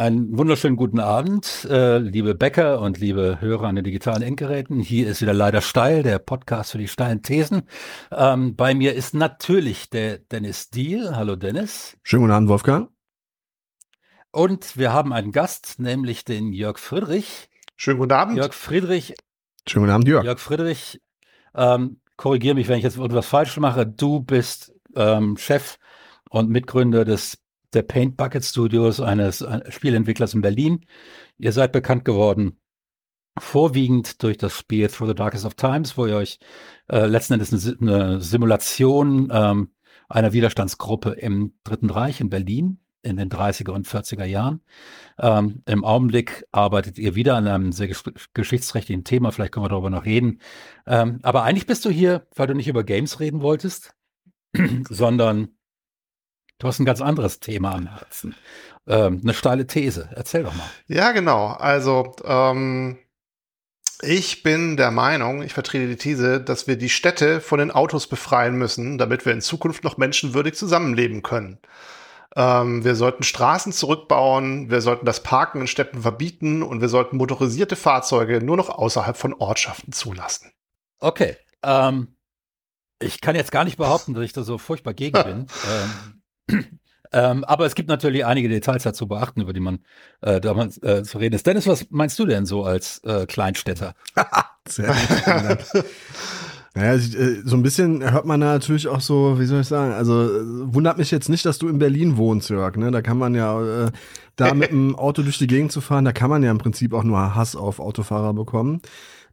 Einen wunderschönen guten Abend, äh, liebe Bäcker und liebe Hörer an den digitalen Endgeräten. Hier ist wieder leider steil, der Podcast für die steilen Thesen. Ähm, bei mir ist natürlich der Dennis Diel. Hallo Dennis. Schönen guten Abend, Wolfgang. Und wir haben einen Gast, nämlich den Jörg Friedrich. Schönen guten Abend. Jörg Friedrich. Schönen guten Abend, Jörg. Jörg Friedrich, ähm, korrigiere mich, wenn ich jetzt irgendwas falsch mache. Du bist ähm, Chef und Mitgründer des der Paint Bucket Studios, eines Spielentwicklers in Berlin. Ihr seid bekannt geworden vorwiegend durch das Spiel Through the Darkest of Times, wo ihr euch äh, letzten Endes eine, eine Simulation ähm, einer Widerstandsgruppe im Dritten Reich in Berlin in den 30er und 40er Jahren. Ähm, Im Augenblick arbeitet ihr wieder an einem sehr gesch geschichtsrechtlichen Thema, vielleicht können wir darüber noch reden. Ähm, aber eigentlich bist du hier, weil du nicht über Games reden wolltest, sondern Du hast ein ganz anderes Thema am Herzen. Ähm, eine steile These. Erzähl doch mal. Ja, genau. Also, ähm, ich bin der Meinung, ich vertrete die These, dass wir die Städte von den Autos befreien müssen, damit wir in Zukunft noch menschenwürdig zusammenleben können. Ähm, wir sollten Straßen zurückbauen, wir sollten das Parken in Städten verbieten und wir sollten motorisierte Fahrzeuge nur noch außerhalb von Ortschaften zulassen. Okay. Ähm, ich kann jetzt gar nicht behaupten, dass ich da so furchtbar gegen bin. ähm, ähm, aber es gibt natürlich einige Details dazu beachten, über die man äh, damals äh, zu reden ist. Dennis, was meinst du denn so als äh, Kleinstädter? Sehr. Naja, äh, so ein bisschen hört man da natürlich auch so, wie soll ich sagen, also äh, wundert mich jetzt nicht, dass du in Berlin wohnst, Jörg, ne? Da kann man ja, äh, da mit dem Auto durch die Gegend zu fahren, da kann man ja im Prinzip auch nur Hass auf Autofahrer bekommen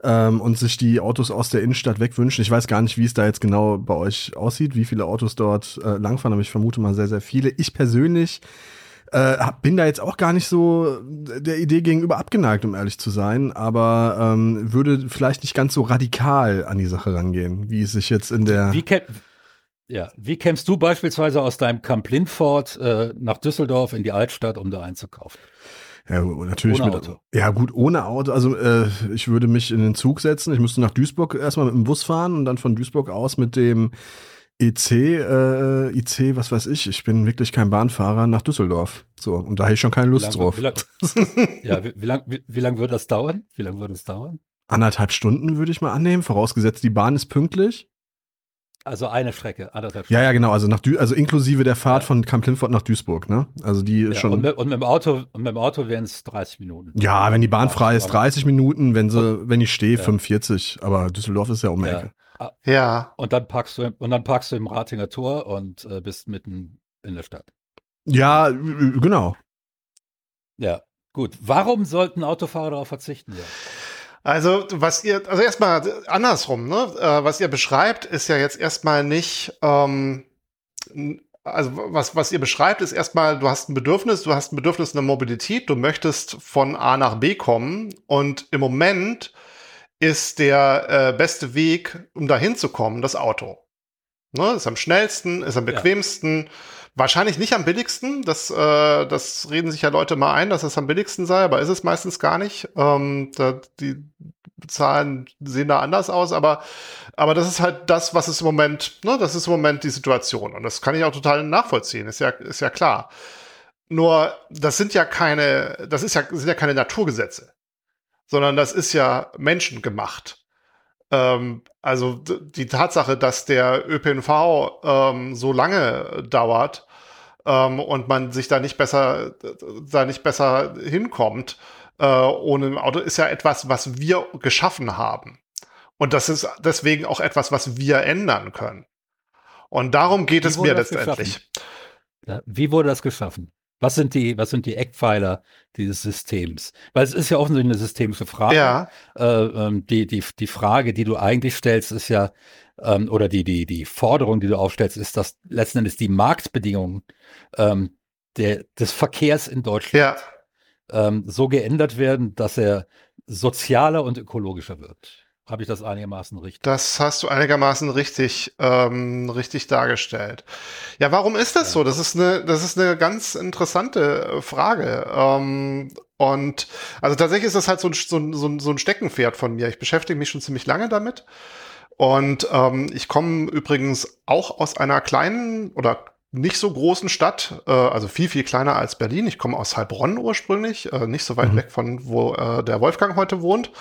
ähm, und sich die Autos aus der Innenstadt wegwünschen. Ich weiß gar nicht, wie es da jetzt genau bei euch aussieht, wie viele Autos dort äh, langfahren, aber ich vermute mal sehr, sehr viele. Ich persönlich äh, bin da jetzt auch gar nicht so der Idee gegenüber abgeneigt, um ehrlich zu sein, aber ähm, würde vielleicht nicht ganz so radikal an die Sache rangehen, wie es sich jetzt in der. Wie, ja, wie kämst du beispielsweise aus deinem Camp Lindford äh, nach Düsseldorf in die Altstadt, um da einzukaufen? Ja, natürlich ohne mit, Auto. Ja, gut, ohne Auto. Also äh, ich würde mich in den Zug setzen. Ich müsste nach Duisburg erstmal mit dem Bus fahren und dann von Duisburg aus mit dem EC, äh, IC, was weiß ich. Ich bin wirklich kein Bahnfahrer nach Düsseldorf. So, und da habe ich schon keine Lust lang, drauf. Wie lang, ja, wie, wie lange wie, wie lang würde das dauern? Wie lange würde es dauern? Anderthalb Stunden würde ich mal annehmen, vorausgesetzt die Bahn ist pünktlich. Also eine Strecke, anderthalb Stunden. Ja, ja, genau. Also, nach Dü also inklusive der Fahrt ja. von Camp Linford nach Duisburg, ne? Also die ja, schon. Und mit, und mit, dem Auto, und mit dem Auto wären es 30 Minuten. Ja, wenn die Bahn frei ist, 30 Minuten, wenn sie, wenn ich stehe, ja. 45. Aber Düsseldorf ist ja um die Ecke. Ah, ja. Und dann parkst du, und dann parkst du im Ratinger Tor und äh, bist mitten in der Stadt. Ja, genau. Ja, gut. Warum sollten Autofahrer darauf verzichten? Ja? Also, was ihr, also erstmal andersrum, ne? Äh, was ihr beschreibt, ist ja jetzt erstmal nicht, ähm, also was, was ihr beschreibt, ist erstmal, du hast ein Bedürfnis, du hast ein Bedürfnis in der Mobilität, du möchtest von A nach B kommen und im Moment ist der äh, beste Weg, um dahin zu kommen, das Auto. Ne? Ist am schnellsten, ist am bequemsten. Ja. Wahrscheinlich nicht am billigsten. Das, äh, das reden sich ja Leute mal ein, dass es am billigsten sei, aber ist es meistens gar nicht. Ähm, da, die Zahlen sehen da anders aus, aber, aber das ist halt das, was es im Moment, ne, das ist im Moment die Situation. Und das kann ich auch total nachvollziehen, ist ja, ist ja klar. Nur, das sind ja keine, das ist ja, sind ja keine Naturgesetze, sondern das ist ja menschengemacht. Ähm, also die Tatsache, dass der ÖPNV ähm, so lange dauert, ähm, und man sich da nicht besser, da nicht besser hinkommt äh, ohne ein Auto, ist ja etwas, was wir geschaffen haben. Und das ist deswegen auch etwas, was wir ändern können. Und darum geht Wie es mir letztendlich. Ja, wie wurde das geschaffen? Was sind die, was sind die Eckpfeiler dieses Systems? Weil es ist ja offensichtlich eine systemische Frage. Ja. Äh, ähm, die, die, die Frage, die du eigentlich stellst, ist ja, ähm, oder die, die, die Forderung, die du aufstellst, ist, dass letzten Endes die Marktbedingungen ähm, der, des Verkehrs in Deutschland ja. ähm, so geändert werden, dass er sozialer und ökologischer wird. Habe ich das einigermaßen richtig? Das hast du einigermaßen richtig, ähm, richtig dargestellt. Ja, warum ist das ja. so? Das ist eine, das ist eine ganz interessante Frage. Ähm, und also tatsächlich ist das halt so ein, so, ein, so ein Steckenpferd von mir. Ich beschäftige mich schon ziemlich lange damit. Und ähm, ich komme übrigens auch aus einer kleinen oder nicht so großen Stadt, äh, also viel, viel kleiner als Berlin. Ich komme aus Heilbronn ursprünglich, äh, nicht so weit mhm. weg von wo äh, der Wolfgang heute wohnt.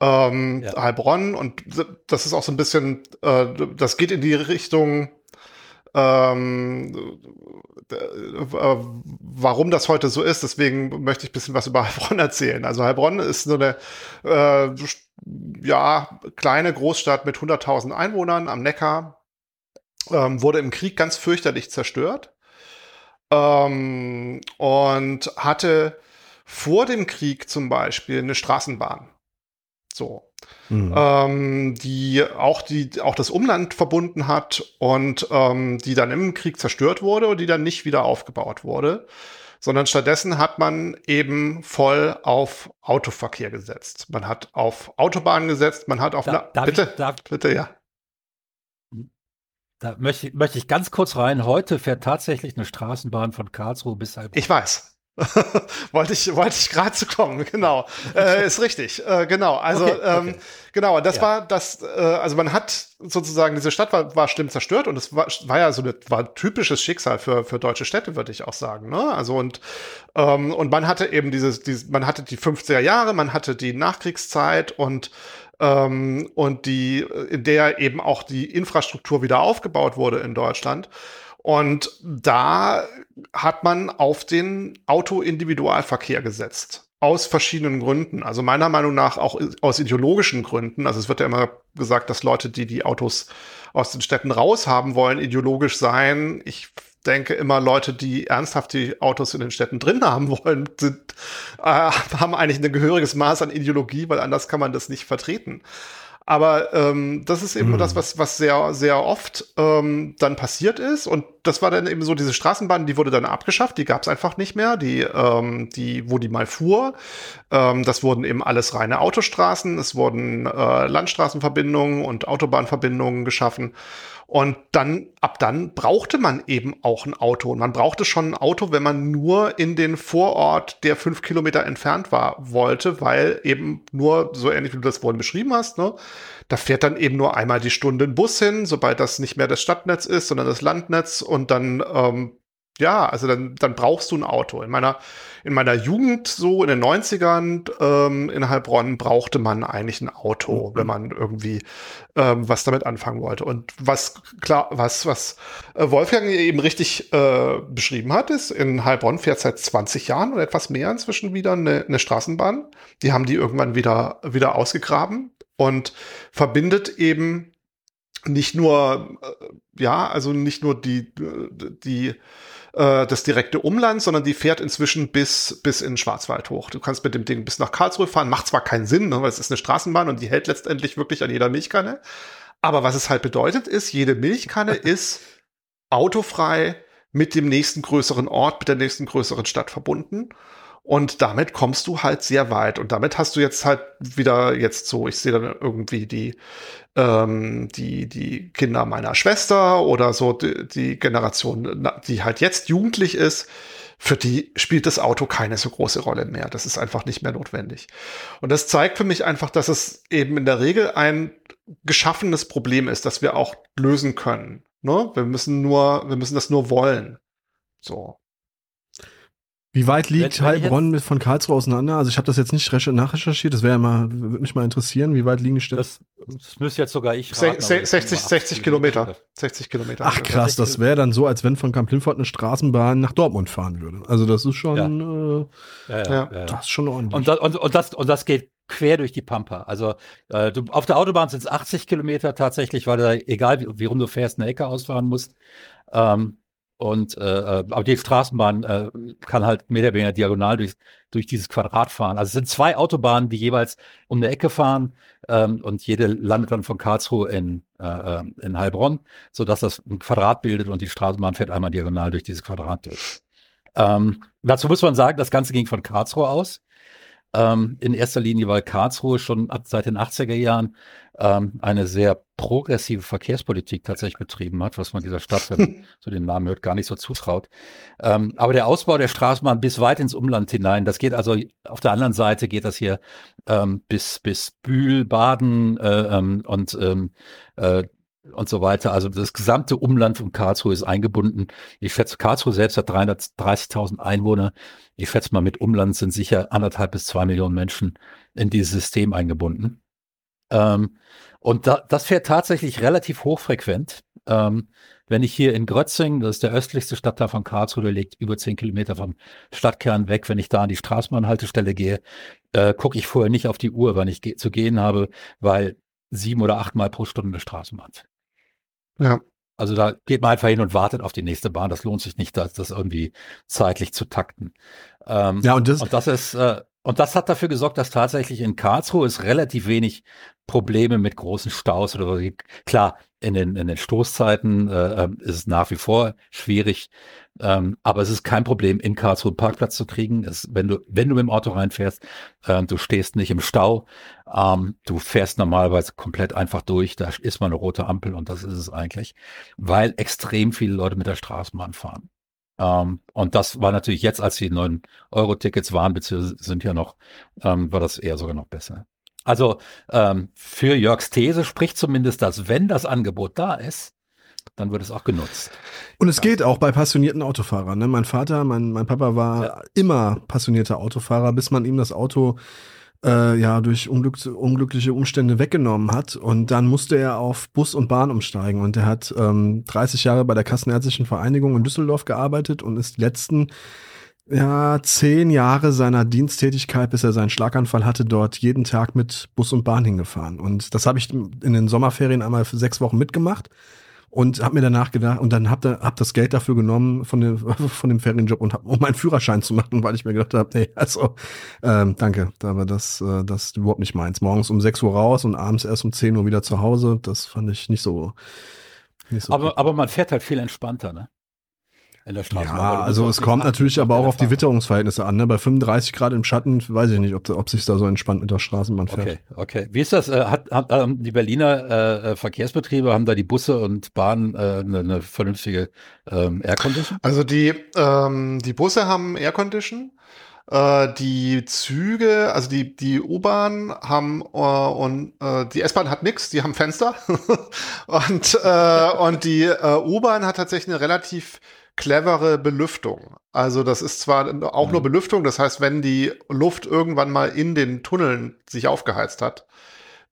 Ähm, ja. Heilbronn und das ist auch so ein bisschen, äh, das geht in die Richtung, ähm, äh, warum das heute so ist. Deswegen möchte ich ein bisschen was über Heilbronn erzählen. Also Heilbronn ist so eine äh, ja, kleine Großstadt mit 100.000 Einwohnern am Neckar, ähm, wurde im Krieg ganz fürchterlich zerstört ähm, und hatte vor dem Krieg zum Beispiel eine Straßenbahn. So. Mhm. Ähm, die auch die auch das Umland verbunden hat und ähm, die dann im Krieg zerstört wurde und die dann nicht wieder aufgebaut wurde, sondern stattdessen hat man eben voll auf Autoverkehr gesetzt. Man hat auf Autobahnen gesetzt, man hat auf da, darf bitte, ich, darf, bitte ja. Da möchte, möchte ich ganz kurz rein. Heute fährt tatsächlich eine Straßenbahn von Karlsruhe bis Heilbronn. Ich weiß. wollte ich, wollte ich gerade zu kommen, genau. Äh, ist richtig, äh, genau. Also, okay, okay. Ähm, genau, das ja. war das, äh, also man hat sozusagen, diese Stadt war, war schlimm zerstört und es war, war ja so ein war typisches Schicksal für, für deutsche Städte, würde ich auch sagen. Ne? Also und, ähm, und man hatte eben dieses, dieses, man hatte die 50er Jahre, man hatte die Nachkriegszeit und ähm, und die, in der eben auch die Infrastruktur wieder aufgebaut wurde in Deutschland. Und da hat man auf den Auto-Individualverkehr gesetzt. Aus verschiedenen Gründen. Also meiner Meinung nach auch aus ideologischen Gründen. Also es wird ja immer gesagt, dass Leute, die die Autos aus den Städten raushaben wollen, ideologisch sein. Ich denke immer, Leute, die ernsthaft die Autos in den Städten drin haben wollen, sind, äh, haben eigentlich ein gehöriges Maß an Ideologie, weil anders kann man das nicht vertreten. Aber ähm, das ist eben mhm. das, was, was sehr, sehr oft ähm, dann passiert ist. Und das war dann eben so, diese Straßenbahn, die wurde dann abgeschafft, die gab es einfach nicht mehr, die, ähm, die, wo die mal fuhr. Ähm, das wurden eben alles reine Autostraßen, es wurden äh, Landstraßenverbindungen und Autobahnverbindungen geschaffen. Und dann, ab dann brauchte man eben auch ein Auto. Und man brauchte schon ein Auto, wenn man nur in den Vorort, der fünf Kilometer entfernt war, wollte, weil eben nur, so ähnlich wie du das vorhin beschrieben hast, ne, da fährt dann eben nur einmal die Stunde ein Bus hin, sobald das nicht mehr das Stadtnetz ist, sondern das Landnetz. Und dann ähm, ja, also dann, dann brauchst du ein Auto. In meiner, in meiner Jugend, so in den 90ern ähm, in Heilbronn, brauchte man eigentlich ein Auto, mhm. wenn man irgendwie ähm, was damit anfangen wollte. Und was klar, was, was äh, Wolfgang eben richtig äh, beschrieben hat, ist, in Heilbronn fährt seit 20 Jahren oder etwas mehr inzwischen wieder eine, eine Straßenbahn. Die haben die irgendwann wieder, wieder ausgegraben und verbindet eben nicht nur, äh, ja, also nicht nur die, die äh, das direkte Umland, sondern die fährt inzwischen bis, bis in Schwarzwald hoch. Du kannst mit dem Ding bis nach Karlsruhe fahren, macht zwar keinen Sinn, ne, weil es ist eine Straßenbahn und die hält letztendlich wirklich an jeder Milchkanne. Aber was es halt bedeutet ist, jede Milchkanne ist autofrei mit dem nächsten größeren Ort, mit der nächsten größeren Stadt verbunden. Und damit kommst du halt sehr weit. Und damit hast du jetzt halt wieder jetzt so, ich sehe dann irgendwie die, ähm, die, die Kinder meiner Schwester oder so die, die Generation, die halt jetzt jugendlich ist, für die spielt das Auto keine so große Rolle mehr. Das ist einfach nicht mehr notwendig. Und das zeigt für mich einfach, dass es eben in der Regel ein geschaffenes Problem ist, das wir auch lösen können. Ne? Wir müssen nur, wir müssen das nur wollen. So. Wie weit liegt Heilbronn mit von Karlsruhe auseinander? Also ich habe das jetzt nicht nachrecherchiert, das wäre ja mal, würde mich mal interessieren, wie weit liegen die Städte? Das, das müsste jetzt sogar ich raten, 60, 60 Kilometer. 60 Kilometer. Ach krass, das wäre dann so, als wenn von Kamp Lindfort eine Straßenbahn nach Dortmund fahren würde. Also das ist schon, ja. Äh, ja, ja, ja, das ist schon ordentlich. Und das, und, und, das, und das geht quer durch die Pampa. Also äh, du, auf der Autobahn sind es 80 Kilometer tatsächlich, weil du egal wie, wie rum du fährst, eine Ecke ausfahren musst. Ähm, und äh, äh, aber die Straßenbahn äh, kann halt mehr oder weniger diagonal durch, durch dieses Quadrat fahren. Also es sind zwei Autobahnen, die jeweils um eine Ecke fahren ähm, und jede landet dann von Karlsruhe in, äh, äh in Heilbronn, sodass das ein Quadrat bildet und die Straßenbahn fährt einmal diagonal durch dieses Quadrat durch. Ähm, dazu muss man sagen, das Ganze ging von Karlsruhe aus. Ähm, in erster Linie, weil Karlsruhe schon ab seit den 80er Jahren ähm, eine sehr progressive Verkehrspolitik tatsächlich betrieben hat, was man dieser Stadt, wenn man so den Namen hört, gar nicht so zutraut. Ähm, aber der Ausbau der Straßenbahn bis weit ins Umland hinein, das geht also auf der anderen Seite geht das hier ähm, bis bis Bühl, Baden äh, ähm, und ähm, äh, und so weiter. Also das gesamte Umland von Karlsruhe ist eingebunden. Ich schätze, Karlsruhe selbst hat 330.000 Einwohner. Ich schätze mal, mit Umland sind sicher anderthalb bis zwei Millionen Menschen in dieses System eingebunden. Ähm, und da, das fährt tatsächlich relativ hochfrequent. Ähm, wenn ich hier in Grötzing, das ist der östlichste Stadtteil von Karlsruhe, der liegt über zehn Kilometer vom Stadtkern weg, wenn ich da an die Straßenbahnhaltestelle gehe, äh, gucke ich vorher nicht auf die Uhr, wann ich ge zu gehen habe, weil sieben oder achtmal pro Stunde Straßenbahn. Ja. Also da geht man einfach hin und wartet auf die nächste Bahn. Das lohnt sich nicht, das, das irgendwie zeitlich zu takten. Ähm, ja, und das, und das ist, äh, und das hat dafür gesorgt, dass tatsächlich in Karlsruhe es relativ wenig Probleme mit großen Staus oder so gibt. Klar, in den, in den Stoßzeiten äh, ähm, ist es nach wie vor schwierig, ähm, aber es ist kein Problem, in Karlsruhe einen Parkplatz zu kriegen. Es, wenn du, wenn du mit dem Auto reinfährst, äh, du stehst nicht im Stau, ähm, du fährst normalerweise komplett einfach durch, da ist mal eine rote Ampel und das ist es eigentlich, weil extrem viele Leute mit der Straßenbahn fahren. Ähm, und das war natürlich jetzt, als die neuen Euro-Tickets waren, beziehungsweise sind ja noch, ähm, war das eher sogar noch besser. Also ähm, für Jörgs These spricht zumindest, dass wenn das Angebot da ist, dann wird es auch genutzt. Und es geht auch bei passionierten Autofahrern. Ne? Mein Vater, mein, mein Papa war ja. immer passionierter Autofahrer, bis man ihm das Auto äh, ja durch unglück unglückliche Umstände weggenommen hat. Und dann musste er auf Bus und Bahn umsteigen. Und er hat ähm, 30 Jahre bei der Kassenärztlichen Vereinigung in Düsseldorf gearbeitet und ist die letzten ja, zehn Jahre seiner Diensttätigkeit, bis er seinen Schlaganfall hatte, dort jeden Tag mit Bus und Bahn hingefahren. Und das habe ich in den Sommerferien einmal für sechs Wochen mitgemacht und habe mir danach gedacht und dann hab, da, hab das Geld dafür genommen von dem von dem Ferienjob und hab, um meinen Führerschein zu machen, weil ich mir gedacht habe, nee, also ähm, danke, aber das äh, das ist überhaupt nicht meins. Morgens um 6 Uhr raus und abends erst um 10 Uhr wieder zu Hause, das fand ich nicht so. Nicht so aber, aber man fährt halt viel entspannter, ne? In der Straße. Ja, also es kommt natürlich aber auch auf die Witterungsverhältnisse an. Ne? Bei 35 Grad im Schatten weiß ich nicht, ob, ob sich da so entspannt mit der Straßenbahn fährt. Okay, okay. Wie ist das? Äh, hat, hat ähm, die Berliner äh, Verkehrsbetriebe, haben da die Busse und Bahnen äh, eine, eine vernünftige ähm, Aircondition? Also die, ähm, die Busse haben Aircondition. Äh, die Züge, also die, die U-Bahn haben äh, und äh, die S-Bahn hat nichts, die haben Fenster. und, äh, und die äh, U-Bahn hat tatsächlich eine relativ clevere Belüftung. Also das ist zwar auch mhm. nur Belüftung, das heißt, wenn die Luft irgendwann mal in den Tunneln sich aufgeheizt hat,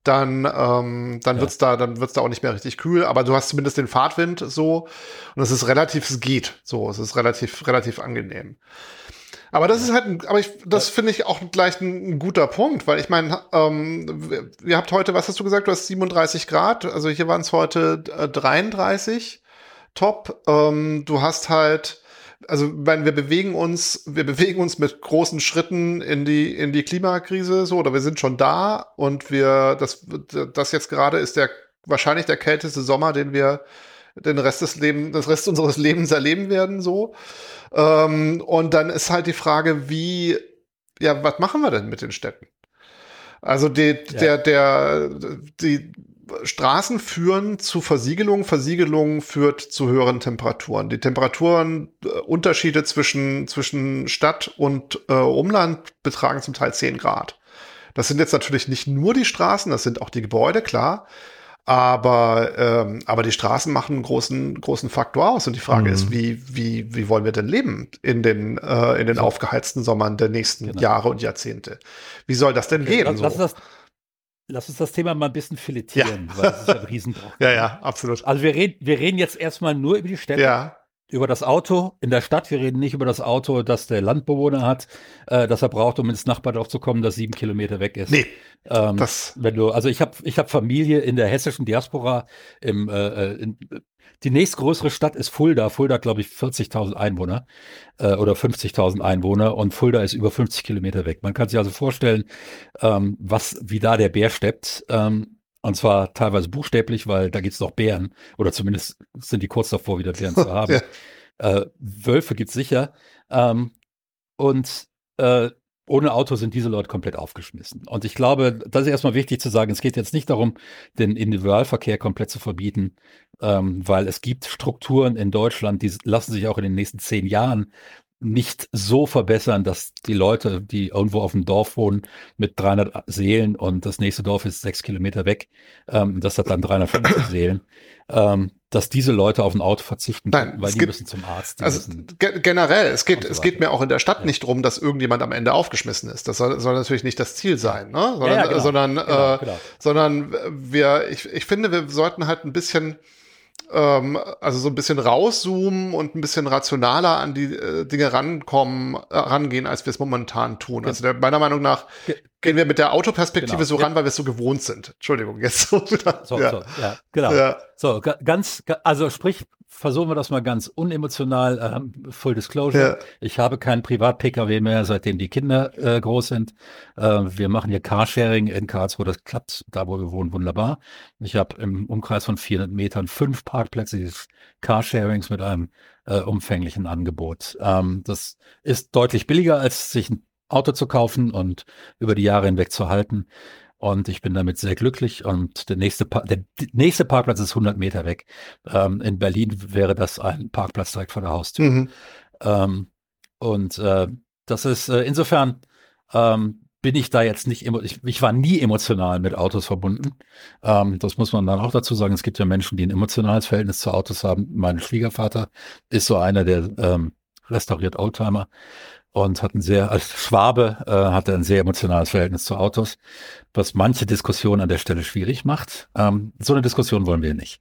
dann, ähm, dann ja. wird's da, dann wird's da auch nicht mehr richtig kühl, aber du hast zumindest den Fahrtwind so und es ist relativ, es geht so, es ist relativ, relativ angenehm. Aber das ist halt, ein, aber ich, das finde ich auch gleich ein, ein, guter Punkt, weil ich meine, ähm, ihr habt heute, was hast du gesagt, du hast 37 Grad, also hier waren es heute äh, 33 top. Ähm, du hast halt, also wenn wir bewegen uns, wir bewegen uns mit großen Schritten in die in die Klimakrise so oder wir sind schon da und wir das das jetzt gerade ist der wahrscheinlich der kälteste Sommer, den wir den Rest des Lebens, das Rest unseres Lebens erleben werden so. Ähm, und dann ist halt die Frage, wie ja, was machen wir denn mit den Städten? Also die, ja. der der die Straßen führen zu Versiegelung, Versiegelung führt zu höheren Temperaturen. Die Temperaturenunterschiede zwischen, zwischen Stadt und äh, Umland betragen zum Teil 10 Grad. Das sind jetzt natürlich nicht nur die Straßen, das sind auch die Gebäude, klar. Aber, ähm, aber die Straßen machen einen großen, großen Faktor aus. Und die Frage mhm. ist, wie, wie, wie wollen wir denn leben in den, äh, in den so. aufgeheizten Sommern der nächsten genau. Jahre und Jahrzehnte? Wie soll das denn okay, gehen? Lass, so? lass, Lass uns das Thema mal ein bisschen filetieren, ja. weil es ist ein Riesenbruch. ja, ja, absolut. Also wir reden, wir reden jetzt erstmal nur über die Städte. Ja. Über das Auto in der Stadt. Wir reden nicht über das Auto, das der Landbewohner hat, äh, das er braucht, um ins Nachbardorf zu kommen, das sieben Kilometer weg ist. Nee. Ähm, das wenn du, also ich habe ich hab Familie in der hessischen Diaspora im, äh, äh in, die nächstgrößere Stadt ist Fulda. Fulda hat, glaube ich, 40.000 Einwohner äh, oder 50.000 Einwohner und Fulda ist über 50 Kilometer weg. Man kann sich also vorstellen, ähm, was, wie da der Bär steppt. Ähm, und zwar teilweise buchstäblich, weil da gibt's noch Bären oder zumindest sind die kurz davor, wieder Bären zu haben. ja. äh, Wölfe gibt's sicher. Ähm, und äh, ohne Auto sind diese Leute komplett aufgeschmissen. Und ich glaube, das ist erstmal wichtig zu sagen, es geht jetzt nicht darum, den Individualverkehr komplett zu verbieten, ähm, weil es gibt Strukturen in Deutschland, die lassen sich auch in den nächsten zehn Jahren nicht so verbessern, dass die Leute, die irgendwo auf dem Dorf wohnen, mit 300 Seelen und das nächste Dorf ist sechs Kilometer weg, ähm, das hat dann 350 Seelen, ähm, dass diese Leute auf ein Auto verzichten, Nein, weil die geht- müssen zum Arzt. Also ge generell, es geht, so es geht mir auch in der Stadt Ja. nicht drum, dass irgendjemand am Ende aufgeschmissen ist. Das soll, soll natürlich nicht das Ziel sein, ne? Sondern, ja, genau. sondern, Genau, äh, genau. sondern wir, ich, ich finde, wir sollten halt ein bisschen, ähm, also so ein bisschen rauszoomen und ein bisschen rationaler an die äh, Dinge rankommen, äh, rangehen, als wir es momentan tun. Also der, meiner Meinung nach Ge- gehen wir mit der Autoperspektive Genau. so ran, weil wir es so gewohnt sind. Entschuldigung, jetzt so wieder. So, ja. so, ja, genau. Ja. So, ga- ganz, ga- also sprich, versuchen wir das mal ganz unemotional, ähm, Full Disclosure. Ja. Ich habe keinen Privat-Pkw mehr, seitdem die Kinder äh, groß sind. Äh, wir machen hier Carsharing in Karlsruhe, das klappt da, wo wir wohnen, wunderbar. Ich habe im Umkreis von 400 Metern fünf Parkplätze dieses Carsharings mit einem äh, umfänglichen Angebot. Ähm, das ist deutlich billiger, als sich ein Auto zu kaufen und über die Jahre hinweg zu halten. Und ich bin damit sehr glücklich. Und der nächste, pa der nächste Parkplatz ist 100 Meter weg. Ähm, in Berlin wäre das ein Parkplatz direkt vor der Haustür. Mhm. Ähm, und äh, das ist äh, insofern ähm, bin ich da jetzt nicht ich, ich war nie emotional mit Autos verbunden. Ähm, das muss man dann auch dazu sagen. Es gibt ja Menschen, die ein emotionales Verhältnis zu Autos haben. Mein Schwiegervater ist so einer, der ähm, restauriert Oldtimer und hat ein sehr, als Schwabe äh, hat er ein sehr emotionales Verhältnis zu Autos, was manche Diskussionen an der Stelle schwierig macht. Ähm, so eine Diskussion wollen wir nicht.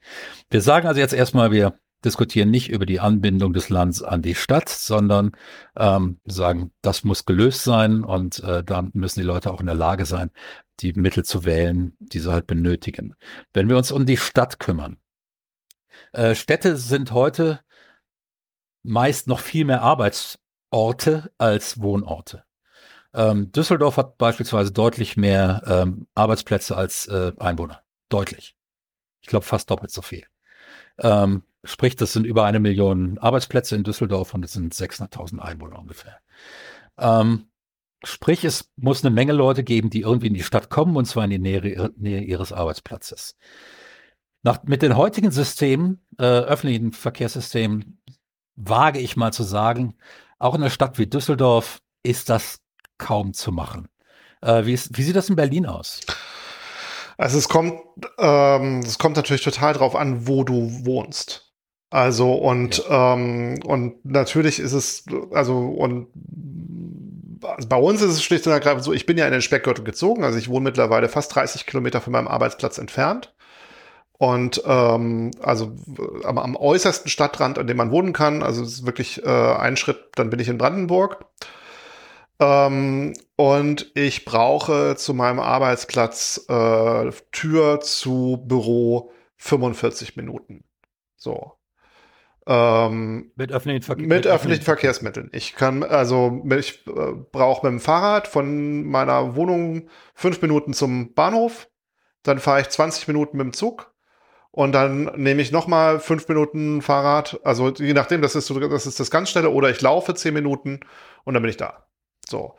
Wir sagen also jetzt erstmal, wir diskutieren nicht über die Anbindung des Landes an die Stadt, sondern ähm, sagen, das muss gelöst sein und äh, da müssen die Leute auch in der Lage sein, die Mittel zu wählen, die sie halt benötigen. Wenn wir uns um die Stadt kümmern, äh, Städte sind heute meist noch viel mehr Arbeitsorte als Wohnorte. Ähm, Düsseldorf hat beispielsweise deutlich mehr ähm, Arbeitsplätze als äh, Einwohner. Deutlich. Ich glaube fast doppelt so viel. Ähm, sprich, das sind über eine Million Arbeitsplätze in Düsseldorf und es sind 600.000 Einwohner ungefähr. Ähm, sprich, es muss eine Menge Leute geben, die irgendwie in die Stadt kommen und zwar in die Nähe, Nähe ihres Arbeitsplatzes. Nach, mit den heutigen Systemen, äh, öffentlichen Verkehrssystemen, wage ich mal zu sagen, auch in einer Stadt wie Düsseldorf ist das kaum zu machen. Äh, wie, ist, wie sieht das in Berlin aus? Also es kommt, ähm, es kommt natürlich total drauf an, wo du wohnst. Also und ähm, und natürlich ist es also und also bei uns ist es schlicht und ergreifend so. Ich bin ja in den Speckgürtel gezogen, also ich wohne mittlerweile fast 30 Kilometer von meinem Arbeitsplatz entfernt. Und ähm, also am, am äußersten Stadtrand, an dem man wohnen kann, also es ist wirklich äh, ein Schritt, dann bin ich in Brandenburg. Ähm, und ich brauche zu meinem Arbeitsplatz äh, Tür zu Büro 45 Minuten. So. Ähm, Mit öffentlichen, Verke mit öffentlichen Verkehrsmitteln. Ich kann, also ich äh, brauche mit dem Fahrrad von meiner Wohnung fünf Minuten zum Bahnhof, dann fahre ich 20 Minuten mit dem Zug und dann nehme ich noch mal fünf Minuten Fahrrad, also je nachdem, das ist, das ist das ganz schnelle, oder ich laufe zehn Minuten und dann bin ich da. So.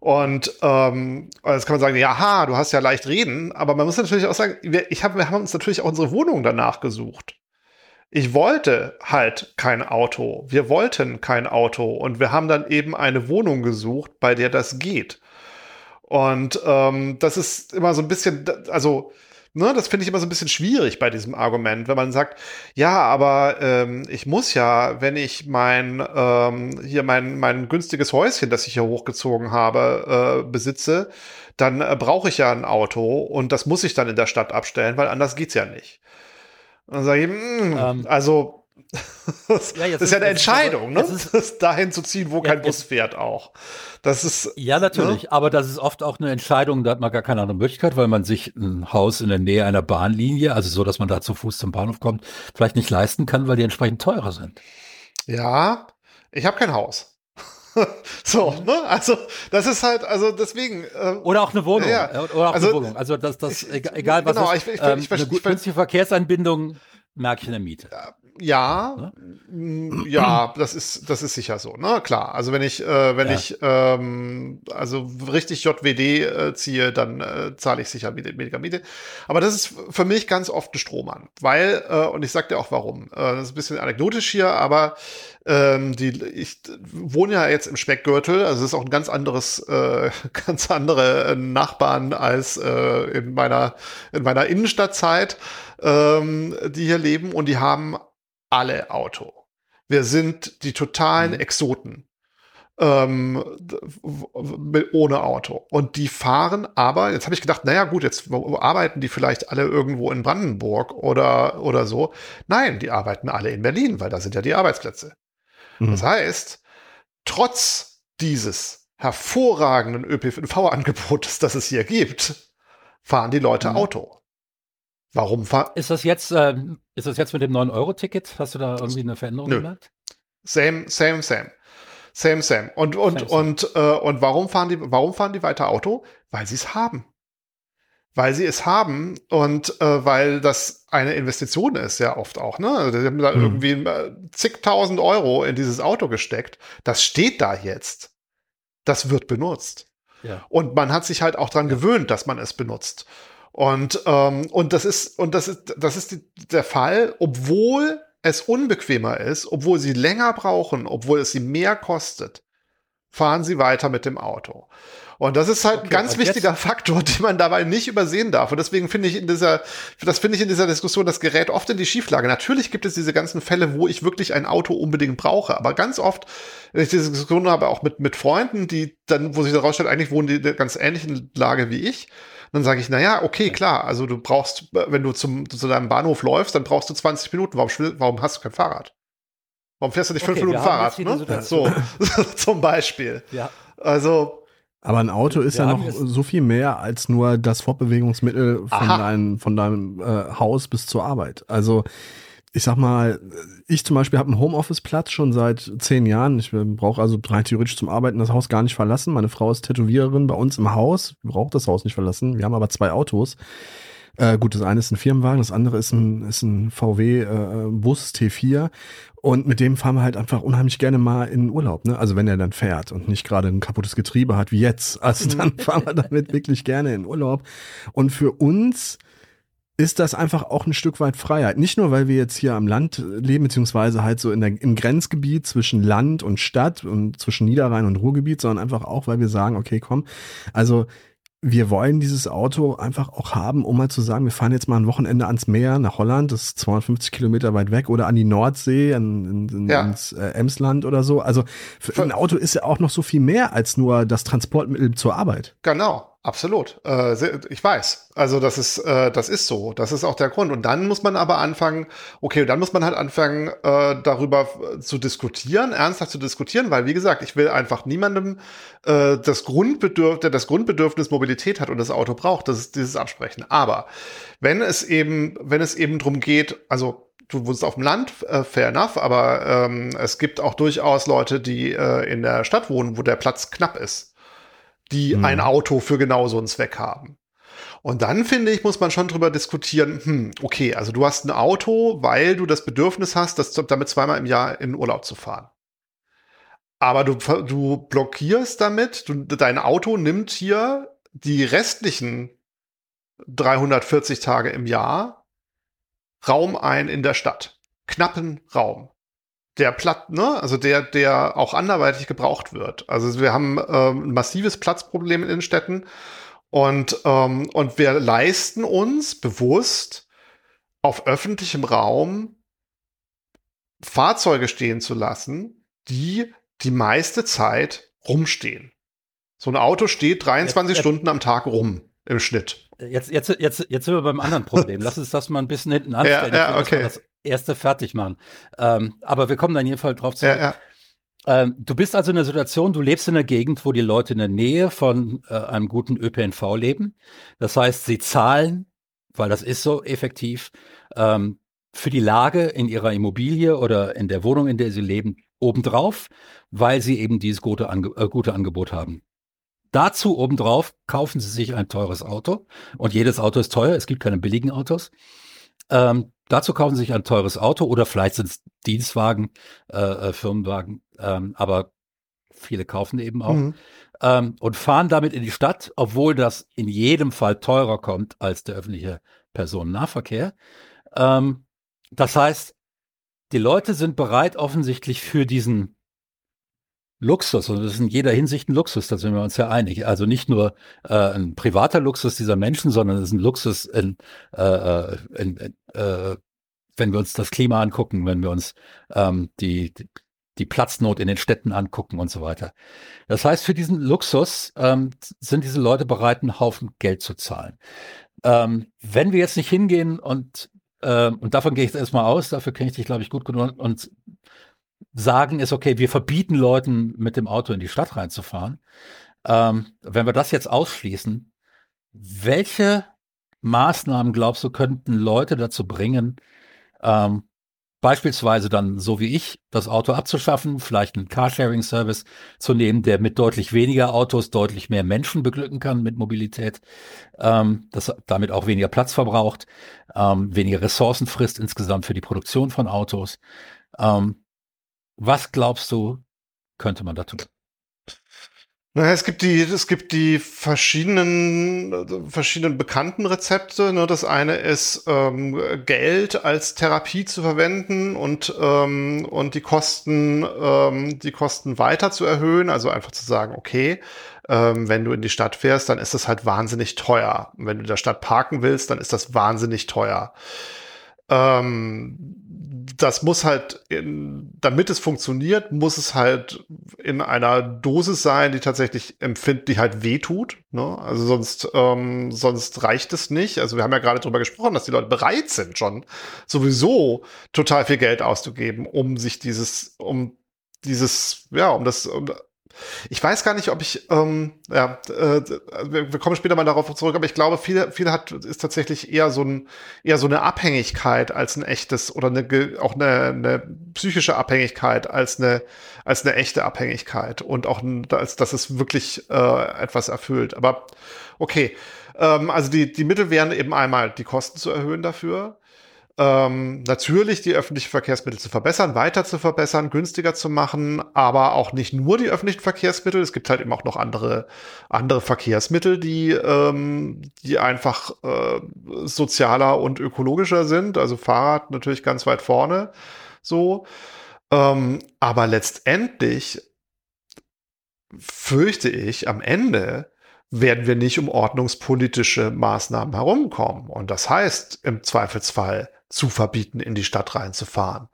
Und ähm, jetzt kann man sagen, ja, ha, du hast ja leicht reden, aber man muss natürlich auch sagen, wir, ich hab, wir haben uns natürlich auch unsere Wohnung danach gesucht. Ich wollte halt kein Auto. Wir wollten kein Auto und wir haben dann eben eine Wohnung gesucht, bei der das geht. Und ähm, das ist immer so ein bisschen, also Ne, das finde ich immer so ein bisschen schwierig bei diesem Argument, wenn man sagt, ja, aber ähm, ich muss ja, wenn ich mein ähm, hier mein mein günstiges Häuschen, das ich hier hochgezogen habe, äh, besitze, dann äh, brauche ich ja ein Auto und das muss ich dann in der Stadt abstellen, weil anders geht's ja nicht. Und dann sage ich, mh, Ähm, also das, ja, das ist ja eine Entscheidung, ne? ist- das dahin zu ziehen, wo Ja, kein Bus fährt auch. Das ist Ja, natürlich. Aber das ist oft auch eine Entscheidung, da hat man gar keine andere Möglichkeit, weil man sich ein Haus in der Nähe einer Bahnlinie, also so, dass man da zu Fuß zum Bahnhof kommt, vielleicht nicht leisten kann, weil die entsprechend teurer sind. Ja, ich habe kein Haus. so, Mhm. ne? Also, das ist halt, also deswegen. Ähm, Oder auch eine Wohnung. Ja, Oder auch also, eine Wohnung. Also das, das ich- egal, was genau, ist, ich- ich- ähm, ich- ich- eine günstige Verkehrsanbindung merke ich in der Miete. ja, ne? ja, das ist, das ist sicher so, ne? Klar. Also wenn ich, äh, wenn ja. ich ähm, also richtig JWD äh, ziehe, dann äh, zahle ich sicher weniger Miete. Aber das ist für mich ganz oft ein Strohmann. Weil, äh, und ich sag dir auch warum. Äh, das ist ein bisschen anekdotisch hier, aber ähm, die, ich wohne ja jetzt im Speckgürtel, also es ist auch ein ganz anderes, äh, ganz andere Nachbarn als äh, in meiner in meiner Innenstadtzeit, ähm, die hier leben und die haben alle Auto. Wir sind die totalen mhm. Exoten. Ähm, ohne Auto. Und die fahren aber, jetzt habe ich gedacht, naja gut, jetzt arbeiten die vielleicht alle irgendwo in Brandenburg oder, oder so. Nein, die arbeiten alle in Berlin, weil da sind ja die Arbeitsplätze. Mhm. Das heißt, trotz dieses hervorragenden ÖPNV-Angebotes, das es hier gibt, fahren die Leute mhm. Auto. Warum fahren? Ist das jetzt, äh, ist das jetzt mit dem 9-Euro-Ticket? Hast du da irgendwie eine Veränderung Nö. gemerkt? Same, same, same. Same, same. Und, und, same, und, same. Äh, und warum fahren die, warum fahren die weiter Auto? Weil sie es haben. Weil sie es haben und äh, weil das eine Investition ist, ja oft auch. Ne? Also die haben da hm. irgendwie äh, zigtausend Euro in dieses Auto gesteckt. Das steht da jetzt. Das wird benutzt. Ja. Und man hat sich halt auch dran ja. gewöhnt, dass man es benutzt. Und, ähm, und das ist, und das ist, das ist die, der Fall, obwohl es unbequemer ist, obwohl sie länger brauchen, obwohl es sie mehr kostet, fahren sie weiter mit dem Auto. Und das ist halt okay, ein ganz wichtiger jetzt? Faktor, den man dabei nicht übersehen darf. Und deswegen finde ich in dieser, das finde ich in dieser Diskussion, das gerät oft in die Schieflage. Natürlich gibt es diese ganzen Fälle, wo ich wirklich ein Auto unbedingt brauche. Aber ganz oft, wenn ich diese Diskussion habe, auch mit, mit Freunden, die dann, wo sich herausstellt, eigentlich wohnen die in einer ganz ähnlichen Lage wie ich, dann sage ich, naja, okay, klar, also du brauchst, wenn du zum, zu deinem Bahnhof läufst, dann brauchst du 20 Minuten. Warum, warum hast du kein Fahrrad? Warum fährst du nicht fünf okay, Minuten Fahrrad? Ne? So, zum Beispiel. Ja. Also. Aber ein Auto ist ja, ja noch so viel mehr als nur das Fortbewegungsmittel von, dein, von deinem äh, Haus bis zur Arbeit. Also ich sag mal, ich zum Beispiel habe einen Homeoffice-Platz schon seit zehn Jahren. Ich brauche also rein theoretisch zum Arbeiten das Haus gar nicht verlassen. Meine Frau ist Tätowiererin bei uns im Haus, braucht das Haus nicht verlassen. Wir haben aber zwei Autos. Äh, gut, das eine ist ein Firmenwagen, das andere ist ein, ist ein VW äh, Bus T4 und mit dem fahren wir halt einfach unheimlich gerne mal in Urlaub, ne? Also wenn er dann fährt und nicht gerade ein kaputtes Getriebe hat wie jetzt, also dann fahren wir damit wirklich gerne in Urlaub. Und für uns ist das einfach auch ein Stück weit Freiheit. Nicht nur, weil wir jetzt hier am Land leben, beziehungsweise halt so in der, im Grenzgebiet zwischen Land und Stadt und zwischen Niederrhein und Ruhrgebiet, sondern einfach auch, weil wir sagen, okay, komm, also wir wollen dieses Auto einfach auch haben, um mal zu sagen, wir fahren jetzt mal ein Wochenende ans Meer nach Holland, das ist 250 Kilometer weit weg, oder an die Nordsee, an, in, ja. ins äh, Emsland oder so. Also für ein Auto ist ja auch noch so viel mehr als nur das Transportmittel zur Arbeit. Genau. Absolut. Äh, ich weiß. Also das ist, äh, das ist so. Das ist auch der Grund. Und dann muss man aber anfangen, okay, dann muss man halt anfangen, äh, darüber zu diskutieren, ernsthaft zu diskutieren, weil, wie gesagt, ich will einfach niemandem das Grundbedürfnis, der das Grundbedürfnis Mobilität hat und das Auto braucht, das ist dieses Absprechen. Aber wenn es eben, wenn es eben drum geht, also du wohnst auf dem Land, fair enough, aber ähm, es gibt auch durchaus Leute, die äh, in der Stadt wohnen, wo der Platz knapp ist die mhm. ein Auto für genau so einen Zweck haben. Und dann finde ich, muss man schon drüber diskutieren, hm, okay, also du hast ein Auto, weil du das Bedürfnis hast, das damit zweimal im Jahr in Urlaub zu fahren. Aber du, du blockierst damit, du, dein Auto nimmt hier die restlichen 340 Tage im Jahr Raum ein in der Stadt. Knappen Raum der Platz, ne, also der, der auch anderweitig gebraucht wird. Also wir haben ähm, ein massives Platzproblem in den Städten und, ähm, und wir leisten uns bewusst auf öffentlichem Raum Fahrzeuge stehen zu lassen, die die meiste Zeit rumstehen. So ein Auto steht 23 jetzt, Stunden am Tag rum im Schnitt. Jetzt, jetzt, jetzt, jetzt sind wir beim anderen Problem. Lass uns das mal ein bisschen hinten anstellen. Ja, ja okay. Erste fertig machen. Ähm, aber wir kommen dann jedenfalls drauf zurück. Ja, ja. Ähm, du bist also in der Situation, du lebst in einer Gegend, wo die Leute in der Nähe von äh, einem guten ÖPNV leben. Das heißt, sie zahlen, weil das ist so effektiv, ähm, für die Lage in ihrer Immobilie oder in der Wohnung, in der sie leben, obendrauf, weil sie eben dieses gute, Ange äh, gute Angebot haben. Dazu obendrauf kaufen sie sich ein teures Auto und jedes Auto ist teuer, es gibt keine billigen Autos. Ähm, dazu kaufen sie sich ein teures Auto oder vielleicht sind es Dienstwagen, äh, äh, Firmenwagen, ähm, aber viele kaufen eben auch mhm. ähm, und fahren damit in die Stadt, obwohl das in jedem Fall teurer kommt als der öffentliche Personennahverkehr. Ähm, das heißt, die Leute sind bereit offensichtlich für diesen Luxus, und das ist in jeder Hinsicht ein Luxus, da sind wir uns ja einig. Also nicht nur äh, ein privater Luxus dieser Menschen, sondern es ist ein Luxus, in, äh, äh in, äh, wenn wir uns das Klima angucken, wenn wir uns ähm, die, die, die Platznot in den Städten angucken und so weiter. Das heißt, für diesen Luxus ähm, sind diese Leute bereit, einen Haufen Geld zu zahlen. Ähm, wenn wir jetzt nicht hingehen und, äh, und davon gehe ich jetzt erstmal aus, dafür kenne ich dich, glaube ich, gut genug und sagen ist, okay, wir verbieten Leuten mit dem Auto in die Stadt reinzufahren. Ähm, wenn wir das jetzt ausschließen, welche Maßnahmen glaubst du, könnten Leute dazu bringen, ähm, beispielsweise dann, so wie ich, das Auto abzuschaffen, vielleicht einen Carsharing-Service zu nehmen, der mit deutlich weniger Autos deutlich mehr Menschen beglücken kann mit Mobilität, ähm, das damit auch weniger Platz verbraucht, ähm, weniger Ressourcen frisst insgesamt für die Produktion von Autos. Ähm, was glaubst du, könnte man da tun? Naja, es gibt die, es gibt die verschiedenen, verschiedenen bekannten Rezepte. Ne? Das eine ist ähm, Geld als Therapie zu verwenden und ähm, und die Kosten, ähm, die Kosten weiter zu erhöhen. Also einfach zu sagen, okay, ähm, wenn du in die Stadt fährst, dann ist das halt wahnsinnig teuer. Wenn du in der Stadt parken willst, dann ist das wahnsinnig teuer. Ähm, das muss halt, in, damit es funktioniert, muss es halt in einer Dosis sein, die tatsächlich empfindet, die halt wehtut. Ne? Also sonst, ähm, sonst reicht es nicht. Also wir haben ja gerade darüber gesprochen, dass die Leute bereit sind, schon sowieso total viel Geld auszugeben, um sich dieses, um dieses, ja, um das, um, ich weiß gar nicht, ob ich, ähm, ja, äh, wir, wir, kommen später mal darauf zurück, aber ich glaube, viel, viel hat, ist tatsächlich eher so ein, eher so eine Abhängigkeit als ein echtes oder eine, auch eine, eine psychische Abhängigkeit als eine, als eine echte Abhängigkeit und auch, als, dass es wirklich äh, etwas erfüllt. Aber okay, ähm, also die, die Mittel wären eben einmal die Kosten zu erhöhen dafür ähm, natürlich die öffentlichen Verkehrsmittel zu verbessern, weiter zu verbessern, günstiger zu machen, aber auch nicht nur die öffentlichen Verkehrsmittel. Es gibt halt eben auch noch andere, andere Verkehrsmittel, die, ähm, die einfach äh, sozialer und ökologischer sind. Also Fahrrad natürlich ganz weit vorne. So. Ähm, aber letztendlich fürchte ich am Ende, werden wir nicht um ordnungspolitische Maßnahmen herumkommen. Und das heißt im Zweifelsfall zu verbieten, in die Stadt reinzufahren.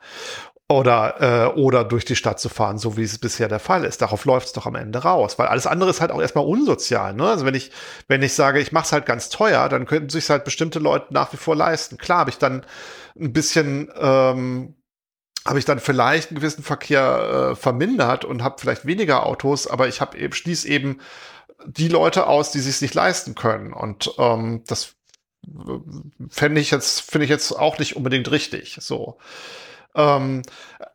Oder, äh, oder durch die Stadt zu fahren, so wie es bisher der Fall ist. Darauf läuft es doch am Ende raus. Weil alles andere ist halt auch erstmal unsozial. Ne? Also wenn ich, wenn ich sage, ich mache es halt ganz teuer, dann könnten sich halt bestimmte Leute nach wie vor leisten. Klar habe ich dann ein bisschen ähm, habe ich dann vielleicht einen gewissen Verkehr äh, vermindert und habe vielleicht weniger Autos, aber ich habe eben schließe eben die Leute aus, die sich nicht leisten können. Und ähm, das fände ich jetzt, finde ich jetzt auch nicht unbedingt richtig. So. Ähm,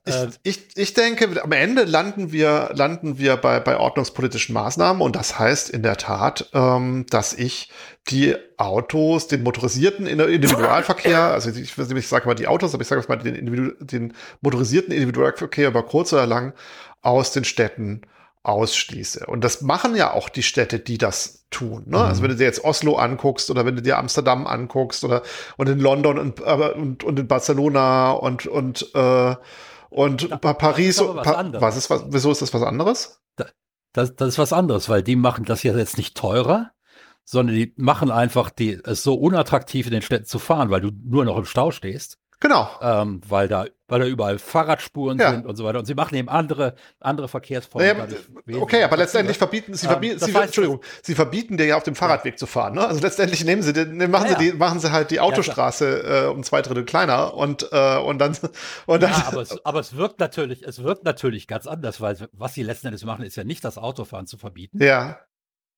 ich, äh, ich, ich denke, am Ende landen wir, landen wir bei, bei ordnungspolitischen Maßnahmen und das heißt in der Tat, ähm, dass ich die Autos, den motorisierten Individualverkehr, also ich, ich sage mal die Autos, aber ich sage mal den, den motorisierten Individualverkehr über kurz oder lang aus den Städten ausschließe. Und das machen ja auch die Städte, die das tun. Ne? Also mhm. Also wenn du dir jetzt Oslo anguckst oder wenn du dir Amsterdam anguckst oder und in London und, und, und in Barcelona und und äh, und ja, Paris. Was, pa was ist was? Wieso ist das was anderes? Das, das ist was anderes, weil die machen das ja jetzt nicht teurer, sondern die machen einfach die, es so unattraktiv in den Städten zu fahren, weil du nur noch im Stau stehst. Genau. Ähm, weil da, weil da überall Fahrradspuren ja. sind und so weiter. Und sie machen eben andere, andere Verkehrsformen. Naja, okay, aber letztendlich verbieten sie, verbieten, ähm, sie, Entschuldigung, sie verbieten dir ja auf dem Fahrradweg ja. zu fahren. Ne? Also letztendlich nehmen sie, den, machen ja, sie die, machen sie halt die Autostraße äh, um zwei Drittel kleiner und äh, und dann und dann. aber es, aber es wirkt natürlich, es wirkt natürlich ganz anders, weil was sie letzten Endes machen, ist ja nicht das Autofahren zu verbieten. Ja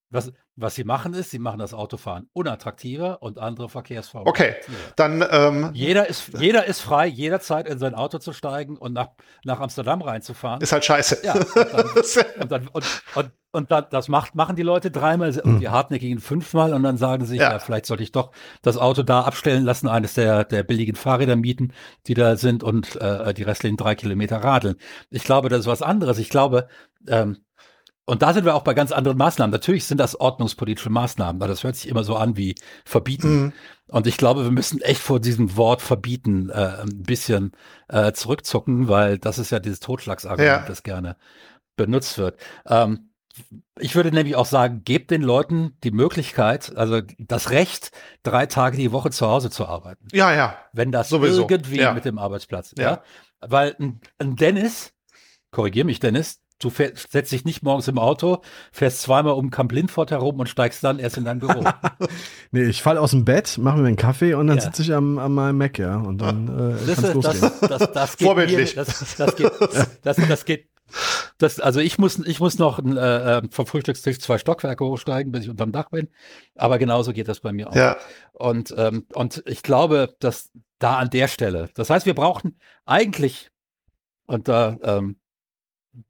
Was, was sie machen ist, sie machen das Autofahren unattraktiver und andere Verkehrsformen. Okay, dann ähm, jeder ist jeder ist frei, jederzeit in sein Auto zu steigen und nach, nach Amsterdam reinzufahren. Ist halt scheiße. Ja, und dann, und, dann, und, und, und dann, das macht, machen die Leute dreimal und mhm. die hartnäckigen fünfmal und dann sagen sie, ja. ja. vielleicht sollte ich doch das Auto da abstellen lassen, eines der, der billigen Fahrräder mieten, die da sind und äh, die restlichen drei Kilometer radeln. Ich glaube, das ist was anderes. Ich glaube, ähm, und da sind wir auch bei ganz anderen Maßnahmen. Natürlich sind das ordnungspolitische Maßnahmen, weil das hört sich immer so an wie verbieten. Mhm. Und ich glaube, wir müssen echt vor diesem Wort verbieten äh, ein bisschen äh, zurückzucken, weil das ist ja dieses Totschlagsargument, ja. das gerne benutzt wird. Ähm, ich würde nämlich auch sagen, gebt den Leuten die Möglichkeit, also das Recht, drei Tage die Woche zu Hause zu arbeiten. Ja, ja. Wenn das Sowieso. irgendwie ja. mit dem Arbeitsplatz, ja. ja? Weil ein, ein Dennis, korrigier mich Dennis, Du fährst, setzt dich nicht morgens im Auto, fährst zweimal um Camp Lindfort herum und steigst dann erst in dein Büro. nee, ich falle aus dem Bett, mache mir einen Kaffee und dann ja. sitze ich am, an meinem Mac, ja. Und dann äh, das, kann's losgehen. Das, das, das geht Vorbildlich. Mir, das, das geht, das, das geht das, also ich muss, ich muss noch äh, vom Frühstückstisch zwei Stockwerke hochsteigen, bis ich unterm Dach bin. Aber genauso geht das bei mir auch. Ja. Und, ähm, und ich glaube, dass da an der Stelle, das heißt, wir brauchen eigentlich, und da ähm,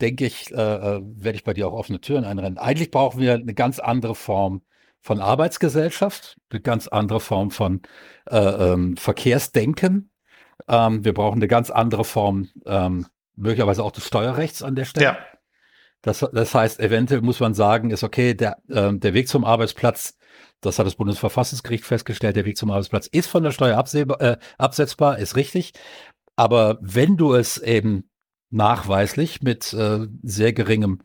denke ich, äh, äh, werde ich bei dir auch offene Türen einrennen. Eigentlich brauchen wir eine ganz andere Form von Arbeitsgesellschaft, eine ganz andere Form von äh, ähm, Verkehrsdenken. Ähm, wir brauchen eine ganz andere Form, ähm, möglicherweise auch des Steuerrechts an der Stelle. Ja. Das, das heißt, eventuell muss man sagen, ist okay, der, äh, der Weg zum Arbeitsplatz, das hat das Bundesverfassungsgericht festgestellt, der Weg zum Arbeitsplatz ist von der Steuer absehbar, äh, absetzbar, ist richtig. Aber wenn du es eben nachweislich mit äh, sehr geringem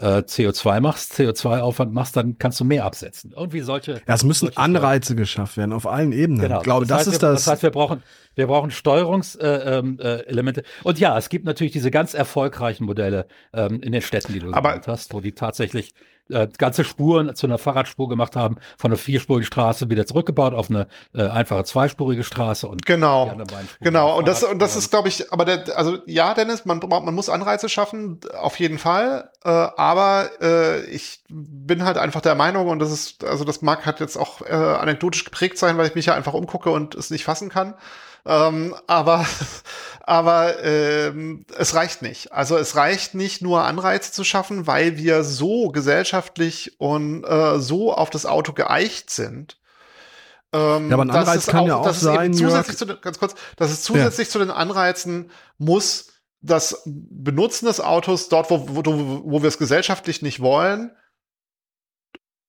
äh, CO2 machst, CO2-Aufwand machst, dann kannst du mehr absetzen. Irgendwie solche. Ja, es müssen Anreize Steuern. geschafft werden auf allen Ebenen. Genau. Ich glaube, das, das heißt, ist wir, das. Das heißt, wir brauchen, wir brauchen Steuerungselemente. Äh, äh, Und ja, es gibt natürlich diese ganz erfolgreichen Modelle ähm, in den Städten, die du Aber genannt hast, wo die tatsächlich äh, ganze Spuren zu einer Fahrradspur gemacht haben, von einer vierspurigen Straße wieder zurückgebaut auf eine äh, einfache zweispurige Straße und genau, genau. Und das und das ist, glaube ich, aber der, also ja, Dennis, man man muss Anreize schaffen, auf jeden Fall. Äh, aber äh, ich bin halt einfach der Meinung und das ist, also das mag halt jetzt auch äh, anekdotisch geprägt sein, weil ich mich ja einfach umgucke und es nicht fassen kann. Ähm, aber aber ähm, es reicht nicht. Also es reicht nicht nur Anreize zu schaffen, weil wir so gesellschaftlich und äh, so auf das Auto geeicht sind. Ähm, ja, aber ein Anreiz kann auch, ja auch sein, zusätzlich zu den, ganz kurz, dass es zusätzlich ja. zu den Anreizen muss das Benutzen des Autos dort, wo, wo, wo wir es gesellschaftlich nicht wollen,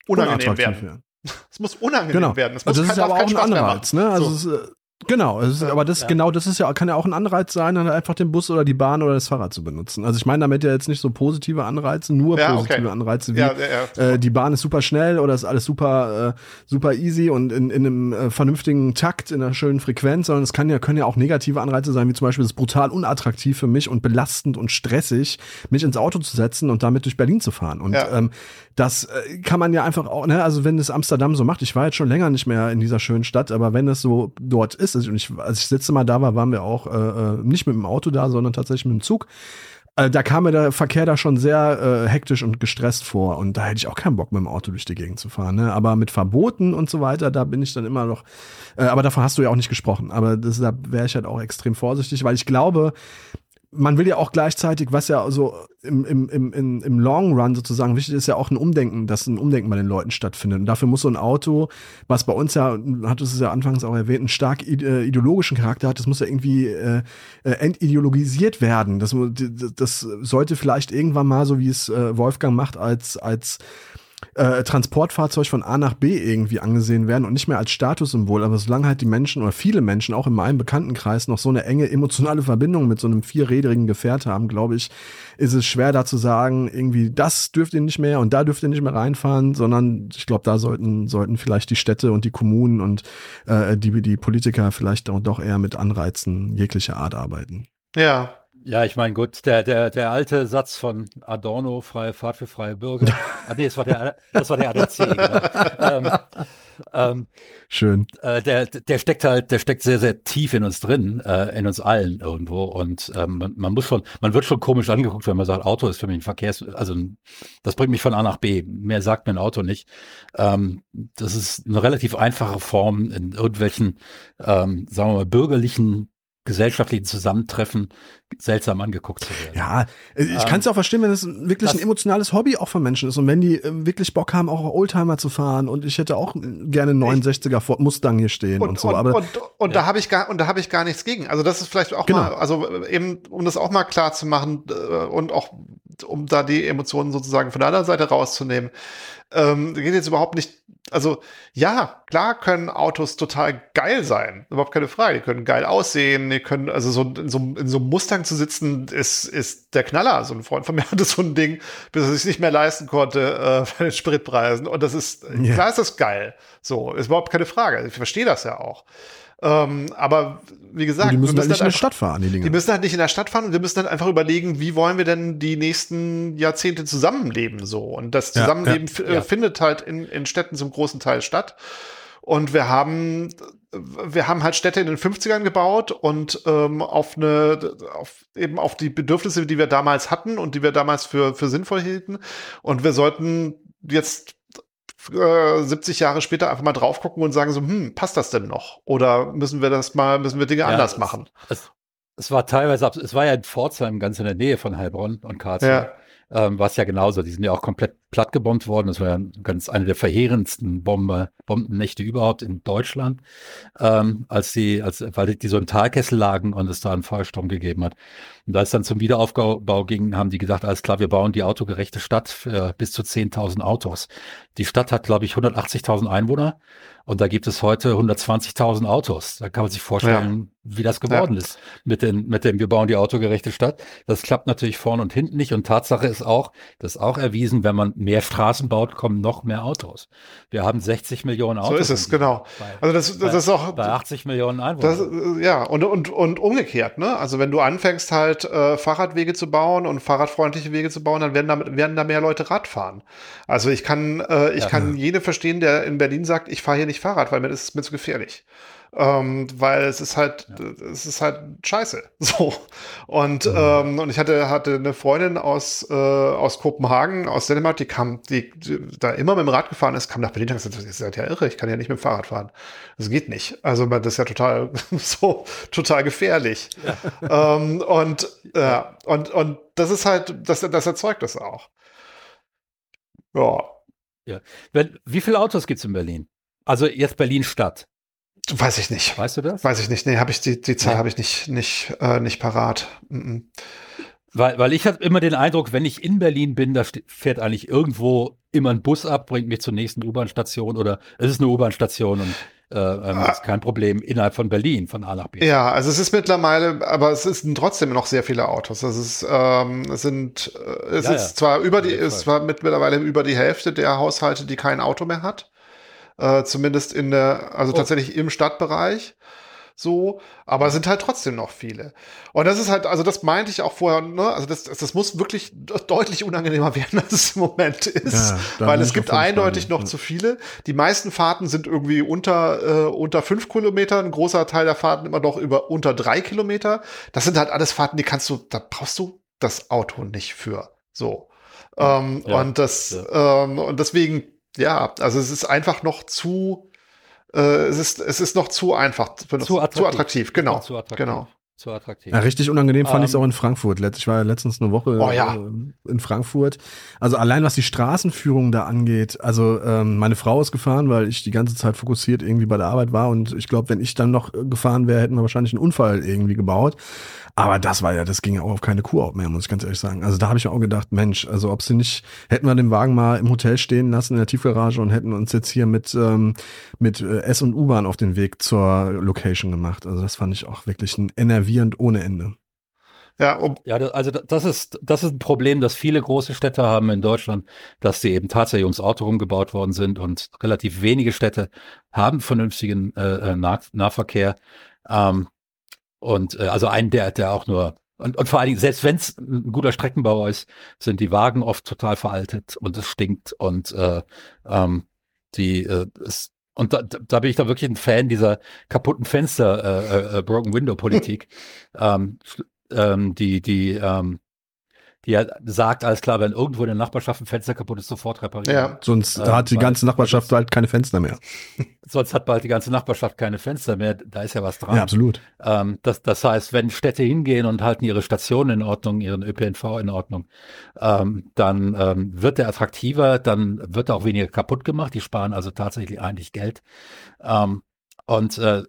unangenehm werden. Es muss unangenehm genau. werden. Es muss also das ist aber auch ein Anreiz. Ne? Also so. es, Genau, ist, aber das ja. genau, das ist ja kann ja auch ein Anreiz sein, dann einfach den Bus oder die Bahn oder das Fahrrad zu benutzen. Also ich meine damit ja jetzt nicht so positive Anreize, nur ja, positive okay. Anreize wie ja, äh, die Bahn ist super schnell oder ist alles super äh, super easy und in, in einem äh, vernünftigen Takt, in einer schönen Frequenz, sondern es kann ja können ja auch negative Anreize sein, wie zum Beispiel es ist brutal unattraktiv für mich und belastend und stressig, mich ins Auto zu setzen und damit durch Berlin zu fahren. Und ähm, das äh, kann man ja einfach auch, ne, also wenn es Amsterdam so macht, ich war jetzt schon länger nicht mehr in dieser schönen Stadt, aber wenn es so dort ist, und ich, als ich das letzte Mal da war, waren wir auch äh, äh, nicht mit dem Auto da, sondern tatsächlich mit dem Zug. Äh, da kam mir der Verkehr da schon sehr äh, hektisch und gestresst vor und da hätte ich auch keinen Bock mit dem Auto durch die Gegend zu fahren. Ne? Aber mit Verboten und so weiter, da bin ich dann immer noch. Äh, aber davon hast du ja auch nicht gesprochen. Aber da wäre ich halt auch extrem vorsichtig, weil ich glaube, man will ja auch gleichzeitig, was ja so im, im, im, im Long Run sozusagen wichtig ist, ja auch ein Umdenken, dass ein Umdenken bei den Leuten stattfindet. Und dafür muss so ein Auto, was bei uns ja, hat es ja anfangs auch erwähnt, einen stark äh, ideologischen Charakter hat, das muss ja irgendwie äh, äh, entideologisiert werden. Das, das sollte vielleicht irgendwann mal, so wie es äh, Wolfgang macht, als, als äh, Transportfahrzeug von A nach B irgendwie angesehen werden und nicht mehr als Statussymbol. Aber solange halt die Menschen oder viele Menschen, auch in meinem Bekanntenkreis, noch so eine enge emotionale Verbindung mit so einem vierrädrigen Gefährt haben, glaube ich, ist es schwer da zu sagen, irgendwie das dürft ihr nicht mehr und da dürft ihr nicht mehr reinfahren, sondern ich glaube, da sollten, sollten vielleicht die Städte und die Kommunen und äh, die, die Politiker vielleicht doch eher mit Anreizen jeglicher Art arbeiten. Ja, ja, ich meine, gut, der, der, der alte Satz von Adorno, freie Fahrt für freie Bürger. ah, nee, das war der, das war der ADC. Genau. ähm, ähm, Schön. Äh, der, der steckt halt, der steckt sehr, sehr tief in uns drin, äh, in uns allen irgendwo. Und ähm, man, man, muss schon, man wird schon komisch angeguckt, wenn man sagt, Auto ist für mich ein Verkehrs, also das bringt mich von A nach B. Mehr sagt mir ein Auto nicht. Ähm, das ist eine relativ einfache Form in irgendwelchen, ähm, sagen wir mal, bürgerlichen gesellschaftlichen Zusammentreffen seltsam angeguckt zu werden. Ja, ich ähm, kann es auch verstehen, wenn es wirklich ein emotionales Hobby auch von Menschen ist und wenn die äh, wirklich Bock haben, auch Oldtimer zu fahren und ich hätte auch gerne 69er Ford Mustang hier stehen und, und so. Und, aber und, und ja. da habe ich gar und da habe ich gar nichts gegen. Also das ist vielleicht auch genau. mal, also eben um das auch mal klar zu machen äh, und auch um da die Emotionen sozusagen von der anderen Seite rauszunehmen. Ähm, geht jetzt überhaupt nicht also ja, klar können Autos total geil sein, überhaupt keine Frage. Die können geil aussehen, die können, also so in so, in so einem Mustang zu sitzen, ist, ist der Knaller. So ein Freund von mir hatte so ein Ding, bis er sich nicht mehr leisten konnte äh, bei den Spritpreisen. Und das ist, ja. klar ist das geil. So, ist überhaupt keine Frage. Ich verstehe das ja auch. Ähm, aber wie gesagt, und die müssen, müssen halt nicht halt in der Stadt fahren, die Dinge. Die müssen halt nicht in der Stadt fahren und wir müssen dann einfach überlegen, wie wollen wir denn die nächsten Jahrzehnte zusammenleben so. Und das Zusammenleben ja, ja, ja. findet halt in, in Städten zum großen Teil statt. Und wir haben, wir haben halt Städte in den 50ern gebaut und ähm, auf eine, auf, eben auf die Bedürfnisse, die wir damals hatten und die wir damals für, für sinnvoll hielten. Und wir sollten jetzt 70 äh, Jahre später einfach mal drauf gucken und sagen so, hm, passt das denn noch? Oder müssen wir das mal, müssen wir Dinge ja, anders machen? Es, es, war teilweise, es war ja in Pforzheim ganz in der Nähe von Heilbronn und Karlsruhe. Ja. Ähm, war es ja genauso. Die sind ja auch komplett platt gebombt worden. Das war ja ganz eine der verheerendsten Bombe, Bombennächte überhaupt in Deutschland, ähm, als die, als, weil die so im Talkessel lagen und es da einen Feuersturm gegeben hat. Und als es dann zum Wiederaufbau ging, haben die gesagt, alles klar, wir bauen die autogerechte Stadt für bis zu 10.000 Autos. Die Stadt hat, glaube ich, 180.000 Einwohner und da gibt es heute 120.000 Autos. Da kann man sich vorstellen, ja. wie das geworden ja. ist mit, den, mit dem, wir bauen die autogerechte Stadt. Das klappt natürlich vorne und hinten nicht. Und Tatsache ist auch, das ist auch erwiesen, wenn man mehr Straßen baut, kommen noch mehr Autos. Wir haben 60 Millionen Autos. So ist es, genau. Bei, also das, das bei, ist auch. Bei 80 Millionen Einwohnern. Das, ja, und, und, und umgekehrt, ne? Also wenn du anfängst halt äh, Fahrradwege zu bauen und fahrradfreundliche Wege zu bauen, dann werden da, werden da mehr Leute Rad fahren. Also ich kann, äh, ich ja. kann jede verstehen, der in Berlin sagt, ich fahre hier nicht Fahrrad, weil mir ist mir zu gefährlich. Ähm, weil es ist halt, ja. es ist halt scheiße. So. Und, mhm. ähm, und ich hatte, hatte eine Freundin aus, äh, aus Kopenhagen, aus Dänemark, die kam, die, die, da immer mit dem Rad gefahren ist, kam nach Berlin und gesagt, ihr seid ja irre, ich kann ja nicht mit dem Fahrrad fahren. Das geht nicht. Also das ist ja total, so, total gefährlich. Ja. ähm, und, äh, und, und das ist halt, das, das erzeugt das auch. Ja. Ja. Wie viele Autos gibt es in Berlin? Also jetzt Berlin-Stadt. Weiß ich nicht. Weißt du das? Weiß ich nicht. Nee, habe ich die, die Zahl ja. habe ich nicht, nicht, äh, nicht parat. Mm -mm. Weil, weil ich habe immer den Eindruck, wenn ich in Berlin bin, da fährt eigentlich irgendwo immer ein Bus ab, bringt mich zur nächsten U-Bahn-Station oder es ist eine U-Bahn-Station und äh, ähm, ist kein Problem innerhalb von Berlin, von A nach B. Ja, also es ist mittlerweile, aber es sind trotzdem noch sehr viele Autos. Das ist, ähm, es sind, äh, es ja, ist ja. zwar über die, ist zwar mittlerweile über die Hälfte der Haushalte, die kein Auto mehr hat äh, zumindest in der, also oh. tatsächlich im Stadtbereich so, aber es sind halt trotzdem noch viele. Und das ist halt, also das meinte ich auch vorher, ne? also das, das muss wirklich deutlich unangenehmer werden, als es im Moment ist, ja, weil es gibt eindeutig Fall. noch ja. zu viele. Die meisten Fahrten sind irgendwie unter, äh, unter fünf Kilometer, ein großer Teil der Fahrten immer noch über unter drei Kilometer. Das sind halt alles Fahrten, die kannst du, da brauchst du das Auto nicht für. So. Ähm, ja, und das, ähm, und deswegen ja, also es ist einfach noch zu, äh, es ist, es ist noch zu einfach, zu attraktiv, zu attraktiv genau, zu attraktiv. genau. Zu attraktiv. Ja, richtig unangenehm fand um, ich es ähm, auch in Frankfurt. Ich war ja letztens eine Woche oh, ja. Äh, in Frankfurt. Also allein was die Straßenführung da angeht. Also ähm, meine Frau ist gefahren, weil ich die ganze Zeit fokussiert irgendwie bei der Arbeit war. Und ich glaube, wenn ich dann noch gefahren wäre, hätten wir wahrscheinlich einen Unfall irgendwie gebaut. Aber das war ja, das ging ja auch auf keine Kuhhaut mehr, muss ich ganz ehrlich sagen. Also da habe ich auch gedacht, Mensch, also ob sie nicht, hätten wir den Wagen mal im Hotel stehen lassen in der Tiefgarage und hätten uns jetzt hier mit, ähm, mit äh, S- und U-Bahn auf den Weg zur Location gemacht. Also das fand ich auch wirklich ein enervierend ohne Ende. Ja, um ja, also das ist, das ist ein Problem, das viele große Städte haben in Deutschland, dass sie eben tatsächlich ums Auto rumgebaut worden sind und relativ wenige Städte haben vernünftigen äh, äh nah Nahverkehr. Ähm, und äh, also einen, der, der auch nur und, und vor allen Dingen, selbst wenn es ein guter Streckenbauer ist, sind die Wagen oft total veraltet und es stinkt und äh, ähm, die äh, es und da, da bin ich da wirklich ein Fan dieser kaputten Fenster, äh, äh, Broken Window Politik, ähm, ähm, die, die, ähm, die ja sagt, alles klar, wenn irgendwo in der Nachbarschaft ein Fenster kaputt ist, sofort reparieren. Ja. Sonst ähm, hat die ganze Nachbarschaft halt keine Fenster mehr. Sonst hat bald die ganze Nachbarschaft keine Fenster mehr. Da ist ja was dran. Ja, absolut. Ähm, das, das heißt, wenn Städte hingehen und halten ihre Stationen in Ordnung, ihren ÖPNV in Ordnung, ähm, dann ähm, wird der attraktiver, dann wird er auch weniger kaputt gemacht. Die sparen also tatsächlich eigentlich Geld. Ähm, und äh,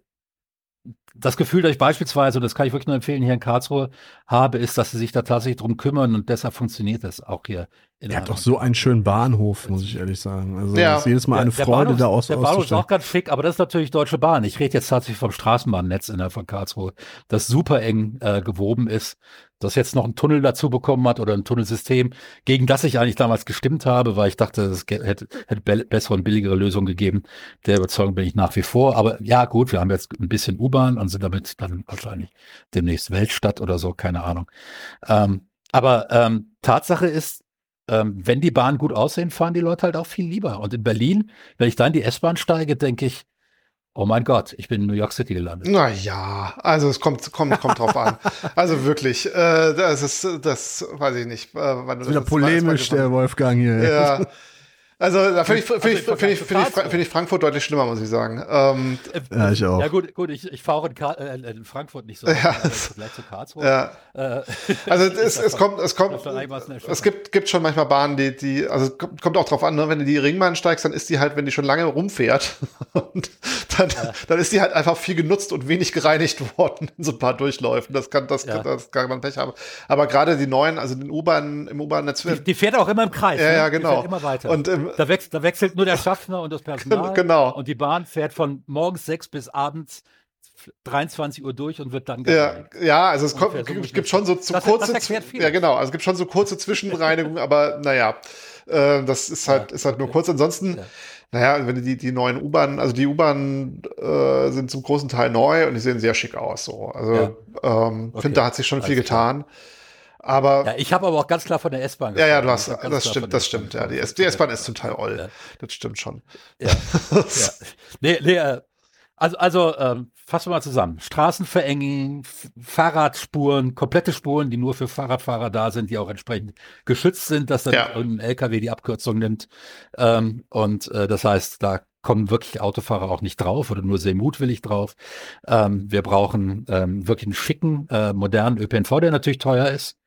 das Gefühl, das ich beispielsweise, und das kann ich wirklich nur empfehlen, hier in Karlsruhe habe, ist, dass sie sich da tatsächlich drum kümmern und deshalb funktioniert das auch hier. In er hat doch so einen schönen Bahnhof, muss ich ehrlich sagen. Also ja. ist jedes Mal eine der, Freude, Bahnhof, da aus Der Bahnhof ist auch ganz schick, aber das ist natürlich Deutsche Bahn. Ich rede jetzt tatsächlich vom Straßenbahnnetz innerhalb von Karlsruhe, das super eng äh, gewoben ist das jetzt noch einen Tunnel dazu bekommen hat oder ein Tunnelsystem, gegen das ich eigentlich damals gestimmt habe, weil ich dachte, es hätte, hätte bessere und billigere Lösungen gegeben. Der Überzeugung bin ich nach wie vor. Aber ja, gut, wir haben jetzt ein bisschen U-Bahn und sind damit dann wahrscheinlich demnächst Weltstadt oder so, keine Ahnung. Ähm, aber ähm, Tatsache ist, ähm, wenn die Bahnen gut aussehen, fahren die Leute halt auch viel lieber. Und in Berlin, wenn ich da in die S-Bahn steige, denke ich, Oh mein Gott, ich bin in New York City gelandet. Naja, also es kommt, kommt, kommt drauf an. Also wirklich, äh, das ist, das weiß ich nicht. Äh, wann das ist wieder polemisch, der Wolfgang hier. Ja, Also da finde ich, find ich, find ich, find ich, find ich Frankfurt deutlich schlimmer, muss ich sagen. Ähm, ja, ich auch. Ja gut, gut ich, ich fahre in, äh, in, Frankfurt nicht so. Ja. Vielleicht zu Karlsruhe. Ja. Äh, also es, es kommt, es kommt, es gibt, gibt schon manchmal Bahnen, die, die, also kommt auch drauf an, ne? wenn du die Ringbahn steigst, dann ist die halt, wenn die schon lange rumfährt, und dann, ja. dann ist die halt einfach viel genutzt und wenig gereinigt worden in so ein paar Durchläufen. Das kann, das, ja. das kann man Pech haben. Aber gerade die neuen, also den U-Bahn, im U-Bahn-Netz. Die, die, fährt auch immer im Kreis. Ja, ne? ja, genau. immer weiter. Und im, da, wechselt, da wechselt nur der Schaffner und das Personal. Genau. Und die Bahn fährt von morgens sechs bis abends 23 Uhr durch und wird dann ja, ja, also es kommt, so gibt, schon so zu das, kurze, das ja genau, also es gibt schon so kurze Zwischenreinigungen, aber naja, äh, das ist halt, ja, ist halt nur kurz. Ansonsten, ja. naja, wenn die die neuen U-Bahnen, also die U-Bahnen äh, sind zum großen Teil neu und die sehen sehr schick aus. So, also ja. ähm, okay. finde, da hat sich schon Alles viel getan. Klar. Aber ja, ich habe aber auch ganz klar von der S-Bahn Ja, ja, du hast, das stimmt, das stimmt. Ja, die S-Bahn ist zum Teil oll. Ja. Das stimmt schon. Ja. ja. Nee, nee, äh, also, also ähm, fassen wir mal zusammen. Straßen verengen, Fahrradspuren, komplette Spuren, die nur für Fahrradfahrer da sind, die auch entsprechend geschützt sind, dass dann ja. irgendein LKW die Abkürzung nimmt. Ähm, und äh, das heißt, da kommen wirklich Autofahrer auch nicht drauf oder nur sehr mutwillig drauf. Ähm, wir brauchen ähm, wirklich einen schicken, äh, modernen ÖPNV, der natürlich teuer ist.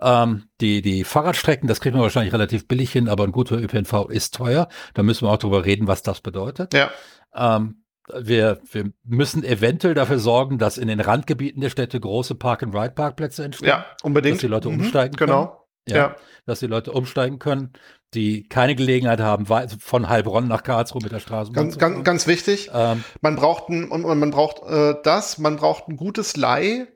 Ähm, die, die Fahrradstrecken, das kriegen wir wahrscheinlich relativ billig hin, aber ein guter ÖPNV ist teuer. Da müssen wir auch drüber reden, was das bedeutet. Ja. Ähm, wir, wir müssen eventuell dafür sorgen, dass in den Randgebieten der Städte große Park-and-Ride-Parkplätze entstehen. Ja, unbedingt. Dass die Leute mhm, umsteigen können. Genau. Ja, ja, Dass die Leute umsteigen können, die keine Gelegenheit haben, von Heilbronn nach Karlsruhe mit der Straße. Ganz, ganz, ganz wichtig. Ähm, man braucht ein, und, und man braucht äh, das, man braucht ein gutes Leih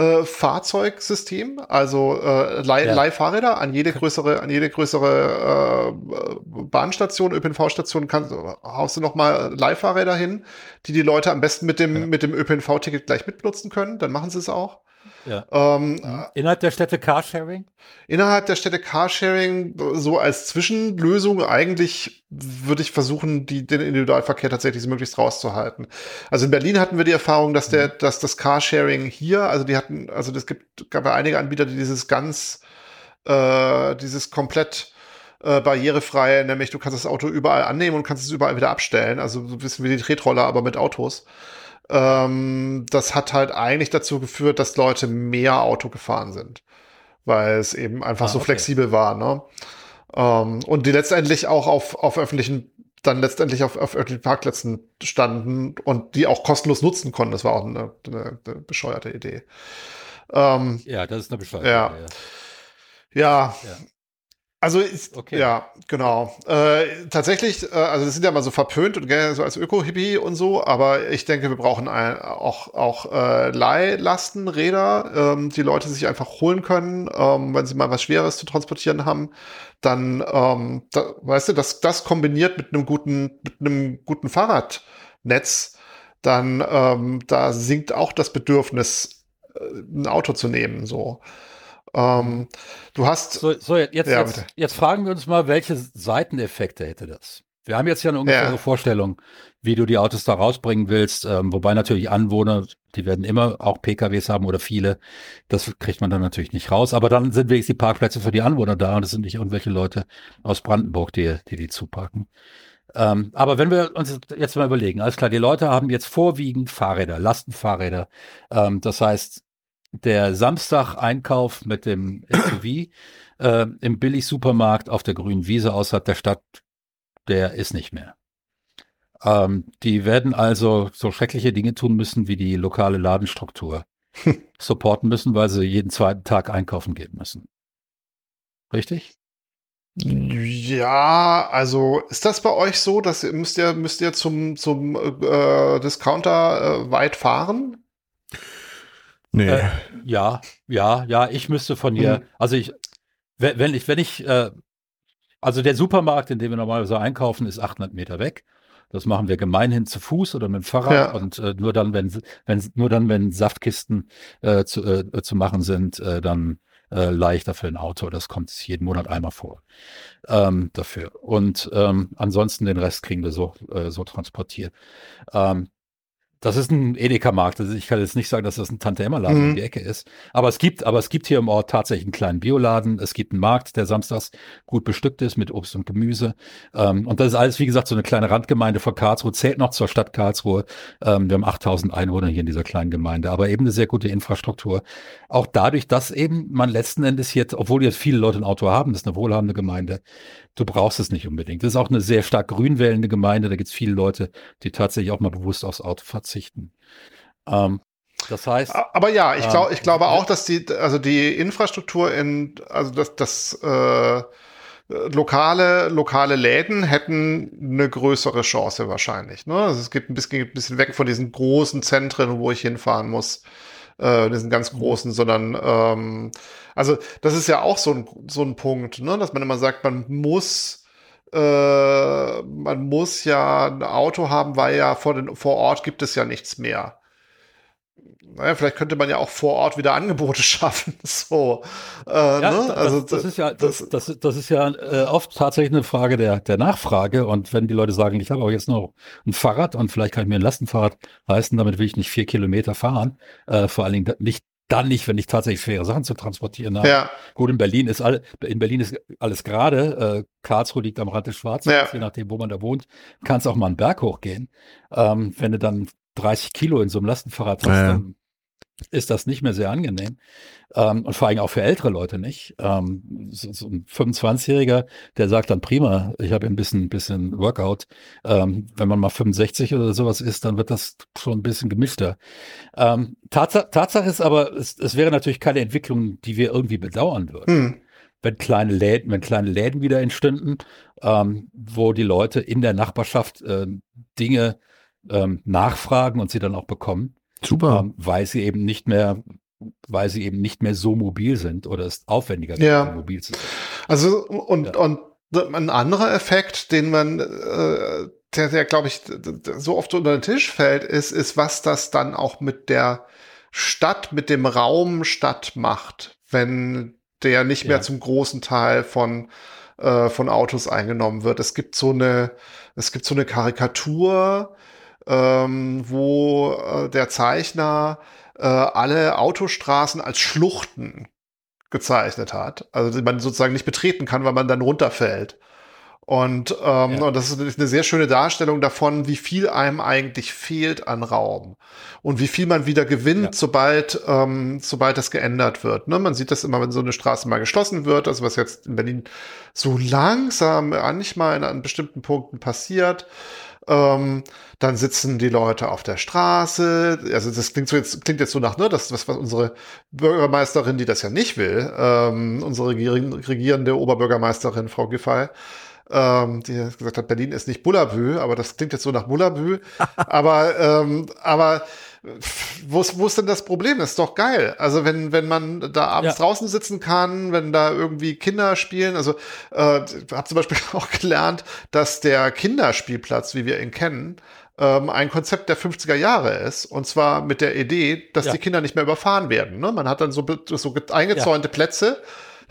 äh, Fahrzeugsystem, also äh, Leih ja. Leihfahrräder an jede größere, an jede größere äh, Bahnstation, ÖPNV-Station kannst, haust du nochmal Leihfahrräder hin, die die Leute am besten mit dem, ja. mit dem ÖPNV-Ticket gleich mitbenutzen können, dann machen sie es auch. Ja. Ähm, innerhalb der Städte Carsharing? Innerhalb der Städte Carsharing so als Zwischenlösung eigentlich würde ich versuchen, die, den Individualverkehr tatsächlich möglichst rauszuhalten. Also in Berlin hatten wir die Erfahrung, dass der, mhm. dass das Carsharing hier, also die hatten, also es gibt, gab ja einige Anbieter, die dieses ganz, äh, dieses komplett äh, barrierefrei, nämlich du kannst das Auto überall annehmen und kannst es überall wieder abstellen. Also so ein bisschen wie die Tretroller, aber mit Autos. Ähm, das hat halt eigentlich dazu geführt, dass Leute mehr Auto gefahren sind, weil es eben einfach ah, so okay. flexibel war. Ne? Ähm, und die letztendlich auch auf, auf öffentlichen, dann letztendlich auf, auf öffentlichen Parkplätzen standen und die auch kostenlos nutzen konnten. Das war auch eine, eine, eine bescheuerte Idee. Ähm, ja, das ist eine bescheuerte ja. Idee. Ja. ja. Also ist, okay. ja, genau. Äh, tatsächlich, äh, also das sind ja mal so verpönt und gerne so als Öko-Hippie und so, aber ich denke, wir brauchen ein, auch, auch äh, Leihlastenräder, ähm, die Leute sich einfach holen können, ähm, wenn sie mal was Schweres zu transportieren haben. Dann, ähm, da, weißt du, das, das kombiniert mit einem guten, mit einem guten Fahrradnetz, dann ähm, da sinkt auch das Bedürfnis, äh, ein Auto zu nehmen. So. Ähm, du hast. So, so jetzt, ja, jetzt, jetzt, fragen wir uns mal, welche Seiteneffekte hätte das? Wir haben jetzt ja eine ungefähre ja. Vorstellung, wie du die Autos da rausbringen willst, ähm, wobei natürlich Anwohner, die werden immer auch PKWs haben oder viele. Das kriegt man dann natürlich nicht raus. Aber dann sind wenigstens die Parkplätze für die Anwohner da und es sind nicht irgendwelche Leute aus Brandenburg, die die, die zuparken. Ähm, aber wenn wir uns jetzt mal überlegen, alles klar, die Leute haben jetzt vorwiegend Fahrräder, Lastenfahrräder. Ähm, das heißt, der Samstag-Einkauf mit dem SUV äh, im Billig-Supermarkt auf der grünen Wiese außerhalb der Stadt, der ist nicht mehr. Ähm, die werden also so schreckliche Dinge tun müssen, wie die lokale Ladenstruktur supporten müssen, weil sie jeden zweiten Tag einkaufen gehen müssen. Richtig? Ja, also ist das bei euch so, dass ihr müsst ihr müsst ihr zum zum äh, Discounter äh, weit fahren? Nee. Äh, ja, ja, ja, ich müsste von hier, hm. also ich wenn ich wenn ich äh, also der Supermarkt, in dem wir normalerweise einkaufen, ist 800 Meter weg. Das machen wir gemeinhin zu Fuß oder mit dem Fahrrad ja. und äh, nur dann, wenn, wenn nur dann, wenn Saftkisten äh, zu, äh, zu machen sind, äh, dann äh, leichter für ein Auto. Das kommt jeden Monat einmal vor ähm, dafür. Und ähm, ansonsten den Rest kriegen wir so, äh, so transportiert. Ähm, das ist ein Edeka-Markt. Also ich kann jetzt nicht sagen, dass das ein Tante-Emma-Laden mhm. um die Ecke ist. Aber es gibt, aber es gibt hier im Ort tatsächlich einen kleinen Bioladen. Es gibt einen Markt, der samstags gut bestückt ist mit Obst und Gemüse. Ähm, und das ist alles, wie gesagt, so eine kleine Randgemeinde von Karlsruhe, zählt noch zur Stadt Karlsruhe. Ähm, wir haben 8000 Einwohner hier in dieser kleinen Gemeinde, aber eben eine sehr gute Infrastruktur. Auch dadurch, dass eben man letzten Endes hier, obwohl jetzt viele Leute ein Auto haben, das ist eine wohlhabende Gemeinde, du brauchst es nicht unbedingt. Das ist auch eine sehr stark grünwählende Gemeinde. Da gibt es viele Leute, die tatsächlich auch mal bewusst aufs Auto verzichten. Ähm, das heißt. Aber ja, ich, glaub, ähm, ich glaube auch, dass die, also die Infrastruktur in, also das, das äh, lokale, lokale Läden hätten eine größere Chance wahrscheinlich. Ne? Also es geht ein bisschen, ein bisschen weg von diesen großen Zentren, wo ich hinfahren muss äh, diesen ganz mhm. großen, sondern ähm, also das ist ja auch so ein, so ein Punkt, ne? dass man immer sagt, man muss äh, man muss ja ein Auto haben, weil ja vor, den, vor Ort gibt es ja nichts mehr naja, vielleicht könnte man ja auch vor Ort wieder Angebote schaffen. So, äh, ja, ne? das, also das, ist ja das, das, das ist ja äh, oft tatsächlich eine Frage der der Nachfrage. Und wenn die Leute sagen, ich habe auch jetzt noch ein Fahrrad und vielleicht kann ich mir ein Lastenfahrrad leisten, damit will ich nicht vier Kilometer fahren. Äh, vor allen Dingen nicht dann nicht, wenn ich tatsächlich schwere Sachen zu transportieren habe. Ja. Gut, in Berlin ist all, in Berlin ist alles gerade. Äh, Karlsruhe liegt am Rand des Schwarzwalds, ja. je nachdem, wo man da wohnt, kann es auch mal einen Berg hochgehen. Ähm, wenn du dann 30 Kilo in so einem Lastenfahrrad hast, ja, dann ist das nicht mehr sehr angenehm. Ähm, und vor allem auch für ältere Leute nicht. Ähm, so, so, ein 25-Jähriger, der sagt dann prima, ich habe ein bisschen, bisschen Workout. Ähm, wenn man mal 65 oder sowas ist, dann wird das schon ein bisschen gemischter. Ähm, Tatsache, Tatsache ist aber, es, es, wäre natürlich keine Entwicklung, die wir irgendwie bedauern würden. Hm. Wenn kleine Läden, wenn kleine Läden wieder entstünden, ähm, wo die Leute in der Nachbarschaft äh, Dinge ähm, nachfragen und sie dann auch bekommen. Super. Ähm, weil sie eben nicht mehr, weil sie eben nicht mehr so mobil sind oder es aufwendiger ja. wird, mobil zu sein. Also und, ja. und ein anderer Effekt, den man, äh, der, der glaube ich, so oft unter den Tisch fällt, ist, ist, was das dann auch mit der Stadt, mit dem Raum Stadt macht, wenn der nicht mehr zum großen Teil von äh, von Autos eingenommen wird. Es gibt so eine, es gibt so eine Karikatur, ähm, wo äh, der Zeichner äh, alle Autostraßen als Schluchten gezeichnet hat. Also die man sozusagen nicht betreten kann, weil man dann runterfällt. Und, ähm, ja. und das ist eine sehr schöne Darstellung davon, wie viel einem eigentlich fehlt an Raum und wie viel man wieder gewinnt, ja. sobald, ähm, sobald das geändert wird. Ne? Man sieht das immer, wenn so eine Straße mal geschlossen wird, also was jetzt in Berlin so langsam manchmal an bestimmten Punkten passiert. Ähm, dann sitzen die Leute auf der Straße. Also das klingt so jetzt, klingt jetzt so nach, ne, das, was, was unsere Bürgermeisterin, die das ja nicht will, ähm, unsere regierende Oberbürgermeisterin, Frau Giffey, ähm, die gesagt hat, Berlin ist nicht Bullabü, aber das klingt jetzt so nach Bullabü. aber, ähm, aber wo ist, wo ist denn das Problem? Das ist doch geil. Also wenn, wenn man da abends ja. draußen sitzen kann, wenn da irgendwie Kinder spielen, also äh, habe zum Beispiel auch gelernt, dass der Kinderspielplatz, wie wir ihn kennen, ähm, ein Konzept der 50er Jahre ist. Und zwar mit der Idee, dass ja. die Kinder nicht mehr überfahren werden. Ne? Man hat dann so, so eingezäunte ja. Plätze,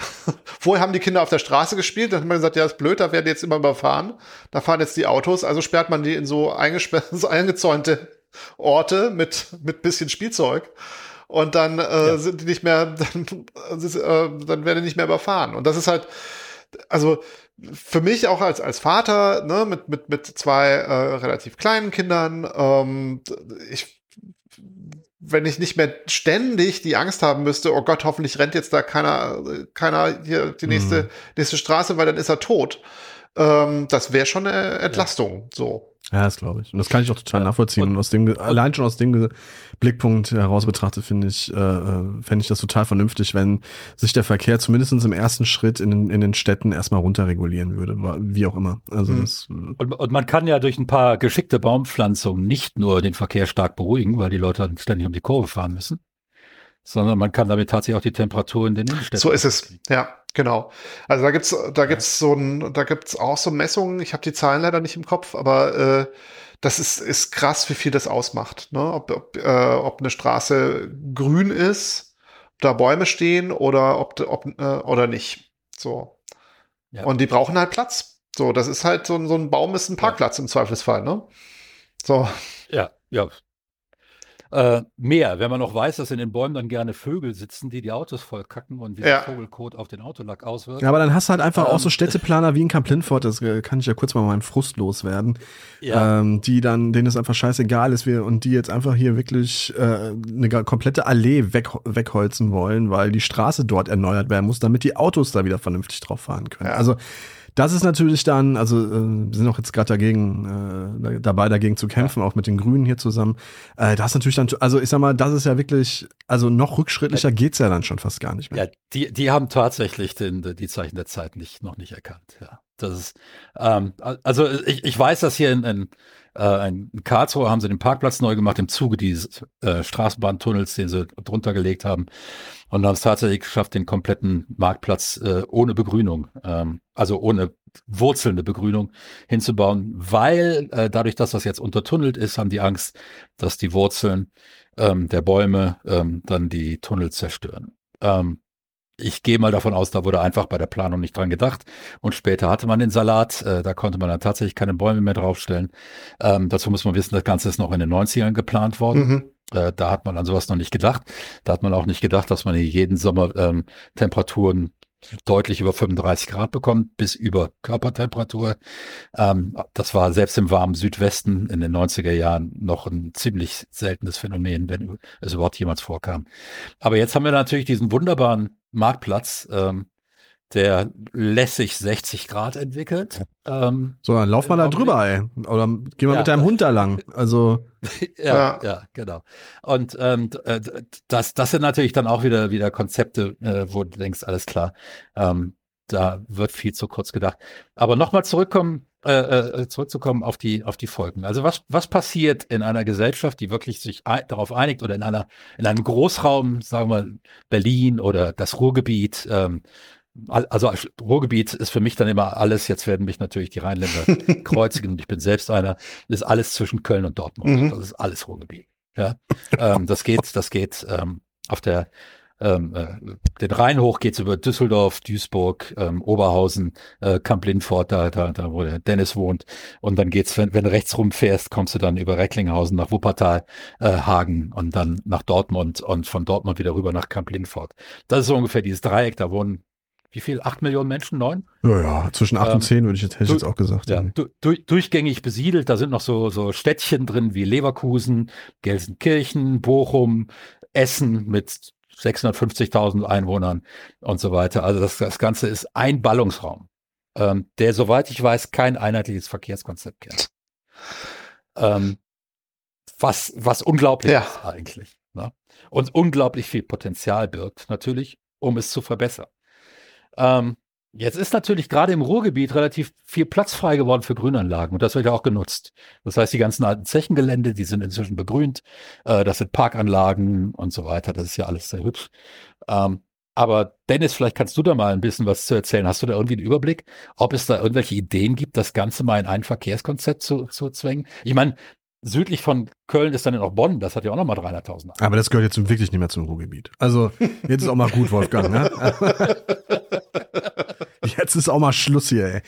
Vorher haben die Kinder auf der Straße gespielt, dann hat man gesagt, ja, ist blöd, da werden jetzt immer überfahren. Da fahren jetzt die Autos, also sperrt man die in so, so eingezäunte Orte mit, mit bisschen Spielzeug. Und dann äh, ja. sind die nicht mehr, dann, äh, dann werden die nicht mehr überfahren. Und das ist halt, also für mich auch als, als Vater, ne, mit, mit, mit zwei äh, relativ kleinen Kindern, ähm, ich wenn ich nicht mehr ständig die Angst haben müsste, oh Gott, hoffentlich rennt jetzt da keiner, keiner hier die nächste, mhm. nächste Straße, weil dann ist er tot. Ähm, das wäre schon eine Entlastung, ja. so. Ja, das glaube ich. Und das kann ich auch total nachvollziehen. Und, und aus dem, allein schon aus dem Blickpunkt heraus betrachtet, finde ich, äh, äh, fände ich das total vernünftig, wenn sich der Verkehr zumindest im ersten Schritt in, den, in den Städten erstmal runterregulieren würde, wie auch immer. Also mhm. das, und, und, man kann ja durch ein paar geschickte Baumpflanzungen nicht nur den Verkehr stark beruhigen, weil die Leute dann ständig um die Kurve fahren müssen, sondern man kann damit tatsächlich auch die Temperatur in den Innenstädten. So ist es, ja. Genau. Also da gibt's, da gibt's so ein, da gibt's auch so Messungen. Ich habe die Zahlen leider nicht im Kopf, aber äh, das ist, ist krass, wie viel das ausmacht. Ne? Ob, ob, äh, ob eine Straße grün ist, ob da Bäume stehen oder ob, ob äh, oder nicht. So. Ja. Und die brauchen halt Platz. So, das ist halt so, so ein Baum ist ein Parkplatz ja. im Zweifelsfall, ne? So. Ja, ja, äh, mehr, wenn man noch weiß, dass in den Bäumen dann gerne Vögel sitzen, die die Autos voll kacken und wie ja. der Vogelkot auf den Autolack auswirkt. Ja, aber dann hast du halt einfach ähm, auch so Städteplaner wie in Kamp-Lindfort, das äh, kann ich ja kurz mal meinen Frust loswerden, ja. ähm, die dann, denen es einfach scheißegal ist wir, und die jetzt einfach hier wirklich äh, eine komplette Allee weg, wegholzen wollen, weil die Straße dort erneuert werden muss, damit die Autos da wieder vernünftig drauf fahren können. Ja. Also das ist natürlich dann, also äh, wir sind auch jetzt gerade dagegen, äh, dabei dagegen zu kämpfen, ja. auch mit den Grünen hier zusammen. Äh, das ist natürlich dann, also ich sag mal, das ist ja wirklich, also noch rückschrittlicher geht's ja dann schon fast gar nicht mehr. Ja, die, die haben tatsächlich den, die Zeichen der Zeit nicht, noch nicht erkannt, ja. Das ist, ähm, also ich, ich weiß, dass hier in, in, äh, in Karlsruhe haben sie den Parkplatz neu gemacht im Zuge dieses äh, Straßenbahntunnels, den sie drunter gelegt haben und haben es tatsächlich geschafft, den kompletten Marktplatz äh, ohne Begrünung, ähm, also ohne wurzelnde Begrünung hinzubauen, weil äh, dadurch, dass das jetzt untertunnelt ist, haben die Angst, dass die Wurzeln ähm, der Bäume ähm, dann die Tunnel zerstören. Ähm, ich gehe mal davon aus, da wurde einfach bei der Planung nicht dran gedacht. Und später hatte man den Salat, äh, da konnte man dann tatsächlich keine Bäume mehr draufstellen. Ähm, dazu muss man wissen, das Ganze ist noch in den 90ern geplant worden. Mhm. Äh, da hat man an sowas noch nicht gedacht. Da hat man auch nicht gedacht, dass man hier jeden Sommer ähm, Temperaturen deutlich über 35 Grad bekommt, bis über Körpertemperatur. Ähm, das war selbst im warmen Südwesten in den 90er Jahren noch ein ziemlich seltenes Phänomen, wenn es überhaupt jemals vorkam. Aber jetzt haben wir natürlich diesen wunderbaren Marktplatz, ähm, der lässig 60 Grad entwickelt. Ähm, so, dann lauf mal da drüber, ey. Oder geh mal ja. mit deinem Hund da lang. Also. ja, ja, ja, genau. Und ähm, äh, das, das sind natürlich dann auch wieder, wieder Konzepte, äh, wo du denkst, alles klar, ähm, da wird viel zu kurz gedacht. Aber nochmal zurückkommen, äh, äh, zurückzukommen auf die, auf die Folgen. Also was, was passiert in einer Gesellschaft, die wirklich sich ein, darauf einigt oder in einer, in einem Großraum, sagen wir Berlin oder das Ruhrgebiet, ähm, also Ruhrgebiet ist für mich dann immer alles, jetzt werden mich natürlich die Rheinländer kreuzigen und ich bin selbst einer, ist alles zwischen Köln und Dortmund. Mhm. Das ist alles Ruhrgebiet. Ja, ähm, das geht, das geht ähm, auf der ähm, äh, den Rhein hoch geht's über Düsseldorf, Duisburg, ähm, Oberhausen, äh, Kamp-Lindfort, da, da, da, wo der Dennis wohnt. Und dann geht's, wenn, wenn du rechts rumfährst, kommst du dann über Recklinghausen nach Wuppertal, äh, Hagen und dann nach Dortmund und von Dortmund wieder rüber nach Kamp-Lindfort. Das ist so ungefähr dieses Dreieck, da wohnen wie viel? Acht Millionen Menschen? Neun? Ja, ja zwischen acht ähm, und zehn würde ich jetzt, hätte ich jetzt auch gesagt. Ja, du, du, durchgängig besiedelt. Da sind noch so, so Städtchen drin wie Leverkusen, Gelsenkirchen, Bochum, Essen mit 650.000 Einwohnern und so weiter. Also das, das Ganze ist ein Ballungsraum, ähm, der, soweit ich weiß, kein einheitliches Verkehrskonzept kennt. Ähm, was, was unglaublich ja. ist eigentlich. Ne? Und unglaublich viel Potenzial birgt, natürlich, um es zu verbessern. Ähm, jetzt ist natürlich gerade im Ruhrgebiet relativ viel Platz frei geworden für Grünanlagen und das wird ja auch genutzt. Das heißt, die ganzen alten Zechengelände, die sind inzwischen begrünt. Äh, das sind Parkanlagen und so weiter. Das ist ja alles sehr hübsch. Ähm, aber Dennis, vielleicht kannst du da mal ein bisschen was zu erzählen. Hast du da irgendwie einen Überblick, ob es da irgendwelche Ideen gibt, das Ganze mal in ein Verkehrskonzept zu, zu zwängen? Ich meine, südlich von Köln ist dann ja noch Bonn, das hat ja auch nochmal 300.000. Aber das gehört jetzt wirklich nicht mehr zum Ruhrgebiet. Also jetzt ist auch mal gut, Wolfgang. Ne? Jetzt ist auch mal Schluss hier, ey.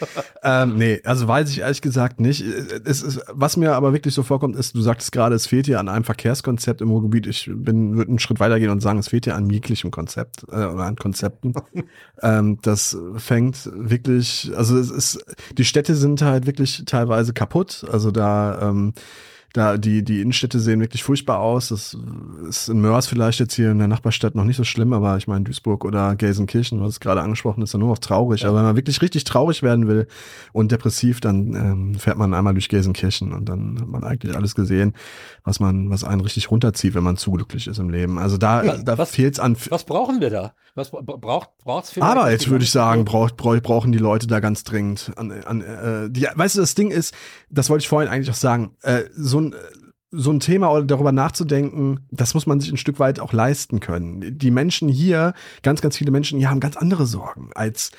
Ähm, nee, also weiß ich ehrlich gesagt nicht. Es ist, was mir aber wirklich so vorkommt, ist, du sagtest gerade, es fehlt hier an einem Verkehrskonzept im Ruhrgebiet. Ich bin, würde einen Schritt weitergehen und sagen, es fehlt hier an jeglichem Konzept äh, oder an Konzepten. ähm, das fängt wirklich, also es ist, die Städte sind halt wirklich teilweise kaputt. Also da, ähm, da, die, die Innenstädte sehen wirklich furchtbar aus. Das ist in Mörs vielleicht jetzt hier in der Nachbarstadt noch nicht so schlimm, aber ich meine, Duisburg oder Gelsenkirchen, was gerade angesprochen ist, ja nur noch traurig. Ja. Aber wenn man wirklich richtig traurig werden will und depressiv, dann ähm, fährt man einmal durch Gelsenkirchen und dann hat man eigentlich alles gesehen, was man, was einen richtig runterzieht, wenn man zu glücklich ist im Leben. Also da, ja, da fehlt's an. Was brauchen wir da? Was braucht braucht's vielleicht? Arbeit, würde ich sagen, braucht, brauchen die Leute da ganz dringend. An, an, äh, die, weißt du, das Ding ist, das wollte ich vorhin eigentlich auch sagen, äh, so ein so ein Thema oder darüber nachzudenken, das muss man sich ein Stück weit auch leisten können. Die Menschen hier, ganz, ganz viele Menschen hier haben ganz andere Sorgen als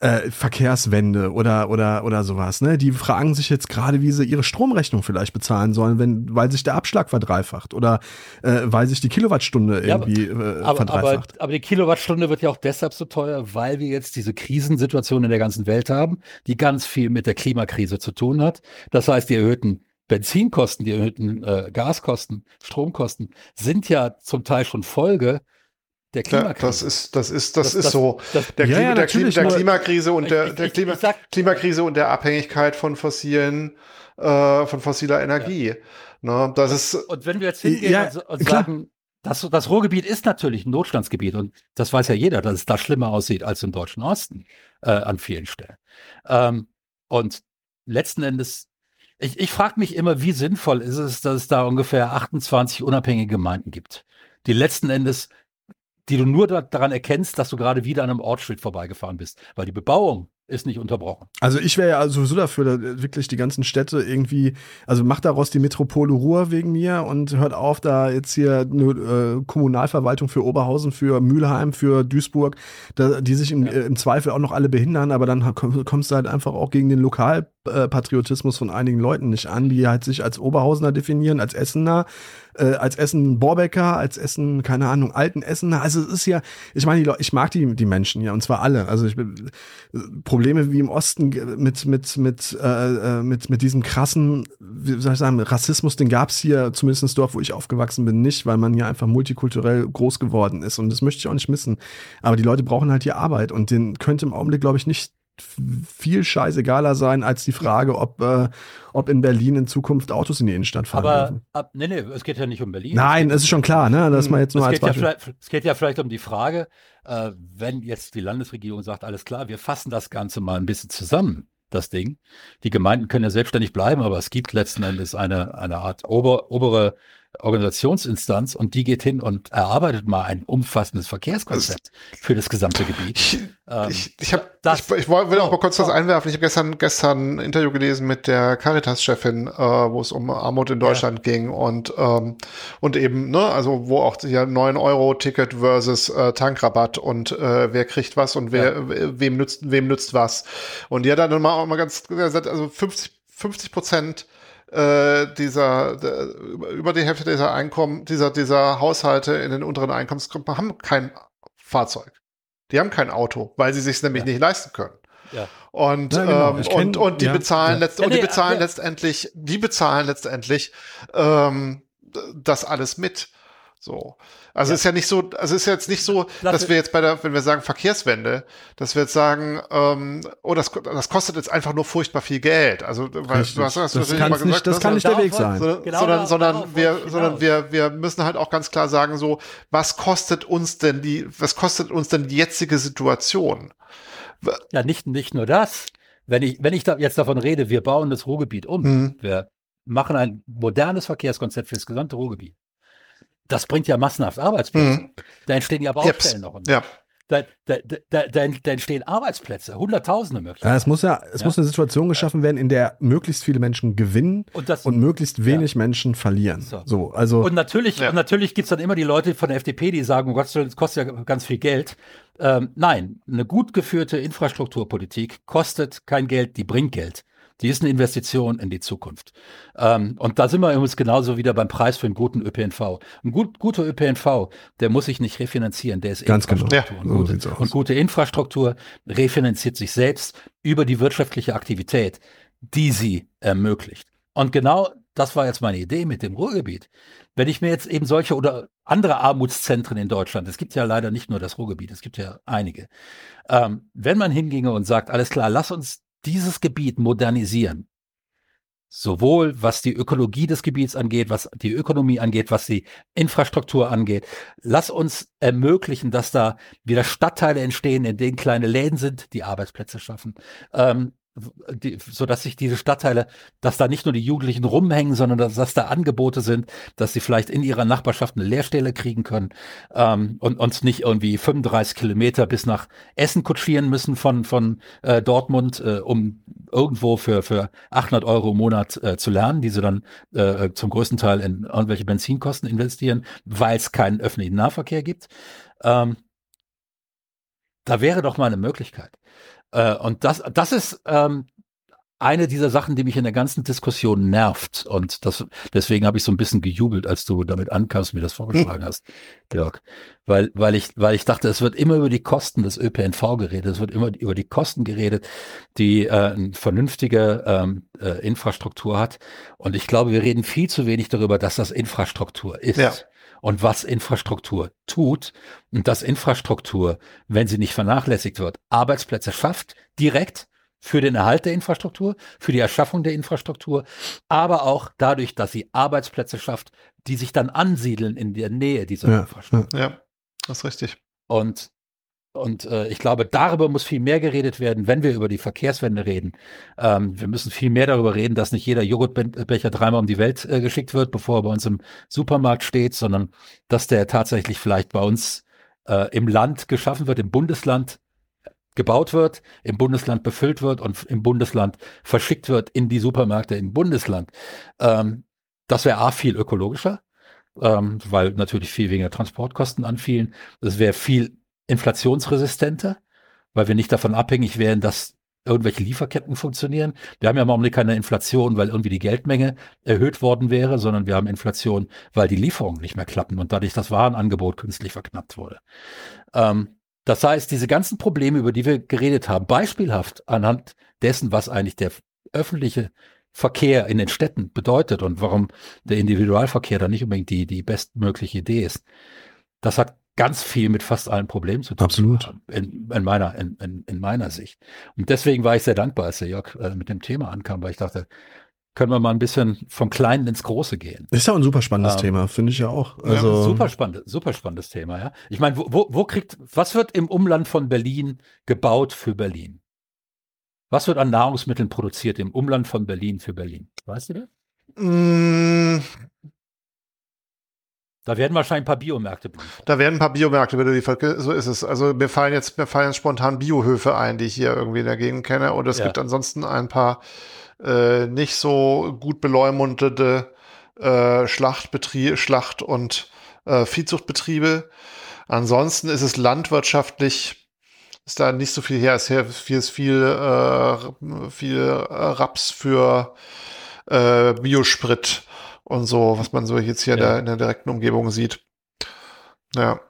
äh, Verkehrswende oder oder oder sowas. Ne, die fragen sich jetzt gerade, wie sie ihre Stromrechnung vielleicht bezahlen sollen, wenn weil sich der Abschlag verdreifacht oder äh, weil sich die Kilowattstunde irgendwie ja, aber, äh, aber, verdreifacht. Aber, aber die Kilowattstunde wird ja auch deshalb so teuer, weil wir jetzt diese Krisensituation in der ganzen Welt haben, die ganz viel mit der Klimakrise zu tun hat. Das heißt, die erhöhten Benzinkosten, die erhöhten äh, Gaskosten, Stromkosten sind ja zum Teil schon Folge der Klimakrise. das ist, das ist, das, das ist so. Das, der, Klima, ja, der, Klima, der Klimakrise und der, der Klima, ich, sag, Klimakrise und der Abhängigkeit von fossilen, äh, von fossiler Energie. Ja. Ne, das und, ist. Und wenn wir jetzt hingehen ja, und, und sagen, das, das Ruhrgebiet ist natürlich ein Notstandsgebiet und das weiß ja jeder, dass es da schlimmer aussieht als im deutschen Osten äh, an vielen Stellen. Ähm, und letzten Endes, ich, ich frage mich immer, wie sinnvoll ist es, dass es da ungefähr 28 unabhängige Gemeinden gibt, die letzten Endes die du nur da, daran erkennst, dass du gerade wieder an einem Ortsschild vorbeigefahren bist, weil die Bebauung ist nicht unterbrochen. Also ich wäre ja sowieso dafür, wirklich die ganzen Städte irgendwie, also macht daraus die Metropole Ruhr wegen mir und hört auf, da jetzt hier eine äh, Kommunalverwaltung für Oberhausen, für Mülheim, für Duisburg, da, die sich im, ja. äh, im, Zweifel auch noch alle behindern, aber dann kommst du halt einfach auch gegen den Lokalpatriotismus von einigen Leuten nicht an, die halt sich als Oberhausener definieren, als Essener äh, als Essen Borbecker, als Essen, keine Ahnung, alten Essener. Also es ist ja, ich meine, ich mag die, die Menschen ja, und zwar alle. Also ich bin Probleme wie im Osten mit, mit, mit, äh, äh, mit, mit diesem krassen, wie soll ich sagen, Rassismus, den gab es hier, zumindest ins Dorf, wo ich aufgewachsen bin, nicht, weil man hier einfach multikulturell groß geworden ist. Und das möchte ich auch nicht missen. Aber die Leute brauchen halt hier Arbeit und den könnte im Augenblick, glaube ich, nicht viel scheißegaler sein als die Frage, ob, äh, ob in Berlin in Zukunft Autos in die Innenstadt fahren Aber dürfen. ab, nee, nee, es geht ja nicht um Berlin. Nein, es ist schon klar, ne? Das mal jetzt nur es als Ja es geht ja vielleicht um die Frage, äh, wenn jetzt die Landesregierung sagt, alles klar, wir fassen das Ganze mal ein bisschen zusammen, das Ding. Die Gemeinden können ja selbstständig bleiben, aber es gibt letzten Endes eine, eine Art ober, obere Organisationsinstanz und die geht hin und erarbeitet mal ein umfassendes Verkehrskonzept für das gesamte Gebiet. Ich, ähm, ich, ich, hab, das, ich, ich will auch mal kurz was einwerfen. Ich habe gestern, gestern ein Interview gelesen mit der Caritas-Chefin, äh, wo es um Armut in Deutschland ja. ging und, ähm, und eben, ne, also wo auch hier 9-Euro-Ticket versus äh, Tankrabatt und äh, wer kriegt was und wer, ja. wem nützt, wem nützt was. Und die hat dann mal, mal ganz gesagt, also 50, 50 Prozent äh, dieser der, über die Hälfte dieser Einkommen, dieser, dieser Haushalte in den unteren Einkommensgruppen haben kein Fahrzeug. Die haben kein Auto, weil sie sich nämlich ja. nicht leisten können. Ja. Und, ja, genau. ähm, kenn, und, und die ja, bezahlen, letzt, und die bezahlen letztendlich, die bezahlen letztendlich ähm, das alles mit. So. Also ja. ist ja nicht so, also ist ja jetzt nicht so, dass wir jetzt bei der, wenn wir sagen Verkehrswende, dass wir jetzt sagen, ähm, oh, das, das kostet jetzt einfach nur furchtbar viel Geld. Also, weil du hast, hast das, kann nicht, das kann nicht der Weg sein. Sondern, genau sondern, sondern wir, sondern wir, wir müssen halt auch ganz klar sagen, so, was kostet uns denn die, was kostet uns denn die jetzige Situation? Ja, nicht, nicht nur das. Wenn ich, wenn ich da jetzt davon rede, wir bauen das Ruhrgebiet um, mhm. wir machen ein modernes Verkehrskonzept für das gesamte Ruhrgebiet das bringt ja massenhaft Arbeitsplätze. Mhm. Da entstehen ja Baustellen noch. Ja. Da, da, da, da, entstehen Arbeitsplätze, Hunderttausende möglicherweise. Ja, es muss ja, es ja. muss eine Situation geschaffen werden, in der möglichst viele Menschen gewinnen und, das, und möglichst wenig ja. Menschen verlieren. So. so. also und natürlich, ja. natürlich gibt es dann immer die Leute von der FDP, die sagen, oh Gott, das kostet ja ganz viel Geld. Ähm, nein, eine gut geführte Infrastrukturpolitik kostet kein Geld, die bringt Geld. Die ist eine Investition in die Zukunft. Ähm, und da sind wir übrigens genauso wieder beim Preis für einen guten ÖPNV. Ein gut, guter ÖPNV, der muss sich nicht refinanzieren, der ist Ganz genau. Infrastruktur. Ja, und, so gute, aus. und gute Infrastruktur refinanziert sich selbst über die wirtschaftliche Aktivität, die sie ermöglicht. Und genau das war jetzt meine Idee mit dem Ruhrgebiet. Wenn ich mir jetzt eben solche oder andere Armutszentren in Deutschland, es gibt ja leider nicht nur das Ruhrgebiet, es gibt ja einige, ähm, wenn man hinginge und sagt, alles klar, lass uns dieses Gebiet modernisieren, sowohl was die Ökologie des Gebiets angeht, was die Ökonomie angeht, was die Infrastruktur angeht, lass uns ermöglichen, dass da wieder Stadtteile entstehen, in denen kleine Läden sind, die Arbeitsplätze schaffen, ähm, die, so dass sich diese Stadtteile, dass da nicht nur die Jugendlichen rumhängen, sondern dass, dass da Angebote sind, dass sie vielleicht in ihrer Nachbarschaft eine Lehrstelle kriegen können ähm, und uns nicht irgendwie 35 Kilometer bis nach Essen kutschieren müssen von von äh, Dortmund, äh, um irgendwo für für 800 Euro im Monat äh, zu lernen, die sie dann äh, zum größten Teil in irgendwelche Benzinkosten investieren, weil es keinen öffentlichen Nahverkehr gibt. Ähm, da wäre doch mal eine Möglichkeit. Äh, und das, das ist ähm, eine dieser Sachen, die mich in der ganzen Diskussion nervt. Und das, deswegen habe ich so ein bisschen gejubelt, als du damit ankamst, mir das vorgeschlagen hast, Jörg. Weil, weil ich, weil ich dachte, es wird immer über die Kosten des ÖPNV geredet. Es wird immer über die Kosten geredet, die äh, eine vernünftige ähm, äh, Infrastruktur hat. Und ich glaube, wir reden viel zu wenig darüber, dass das Infrastruktur ist. Ja. Und was Infrastruktur tut und dass Infrastruktur, wenn sie nicht vernachlässigt wird, Arbeitsplätze schafft, direkt für den Erhalt der Infrastruktur, für die Erschaffung der Infrastruktur, aber auch dadurch, dass sie Arbeitsplätze schafft, die sich dann ansiedeln in der Nähe dieser Ja, Infrastruktur. Ja, das ist richtig. Und, und äh, ich glaube, darüber muss viel mehr geredet werden, wenn wir über die Verkehrswende reden. Ähm, wir müssen viel mehr darüber reden, dass nicht jeder Joghurtbecher dreimal um die Welt äh, geschickt wird, bevor er bei uns im Supermarkt steht, sondern dass der tatsächlich vielleicht bei uns äh, im Land geschaffen wird, im Bundesland gebaut wird, im Bundesland befüllt wird und im Bundesland verschickt wird in die Supermärkte im Bundesland. Ähm, das wäre A viel ökologischer, ähm, weil natürlich viel weniger Transportkosten anfielen. Das wäre viel inflationsresistenter, weil wir nicht davon abhängig wären, dass irgendwelche Lieferketten funktionieren. Wir haben ja im Augenblick keine Inflation, weil irgendwie die Geldmenge erhöht worden wäre, sondern wir haben Inflation, weil die Lieferungen nicht mehr klappen und dadurch das Warenangebot künstlich verknappt wurde. Ähm, das heißt, diese ganzen Probleme, über die wir geredet haben, beispielhaft anhand dessen, was eigentlich der öffentliche Verkehr in den Städten bedeutet und warum der Individualverkehr da nicht unbedingt die, die bestmögliche Idee ist, das hat ganz viel mit fast allen Problemen zu tun. Absolut. In, in, meiner, in, in, in meiner Sicht. Und deswegen war ich sehr dankbar, als der Jörg äh, mit dem Thema ankam, weil ich dachte, können wir mal ein bisschen vom Kleinen ins Große gehen. Ist ja ein super spannendes Ähm, Thema, finde ich ja auch. ja, Also, Super spannend, super spannendes Thema, ja. Ich meine, wo, wo, wo kriegt, was wird im Umland von Berlin gebaut für Berlin? Was wird an Nahrungsmitteln produziert im Umland von Berlin für Berlin? Weißt du das? Da werden wahrscheinlich ein paar Biomärkte beliefert. Da werden ein paar Biomärkte beliefert, so ist es. Also mir fallen jetzt, mir fallen jetzt spontan Biohöfe ein, die ich hier irgendwie in der Gegend kenne. Und es Ja. gibt ansonsten ein paar äh, nicht so gut beleumundete äh, Schlachtbetriebe, Schlacht- und äh, Viehzuchtbetriebe. Ansonsten ist es landwirtschaftlich, ist da nicht so viel her. Es ist viel, ist viel, äh, viel äh, Raps für äh, Biosprit und so, was man so jetzt hier in, Ja. der, in der direkten Umgebung sieht. Ja,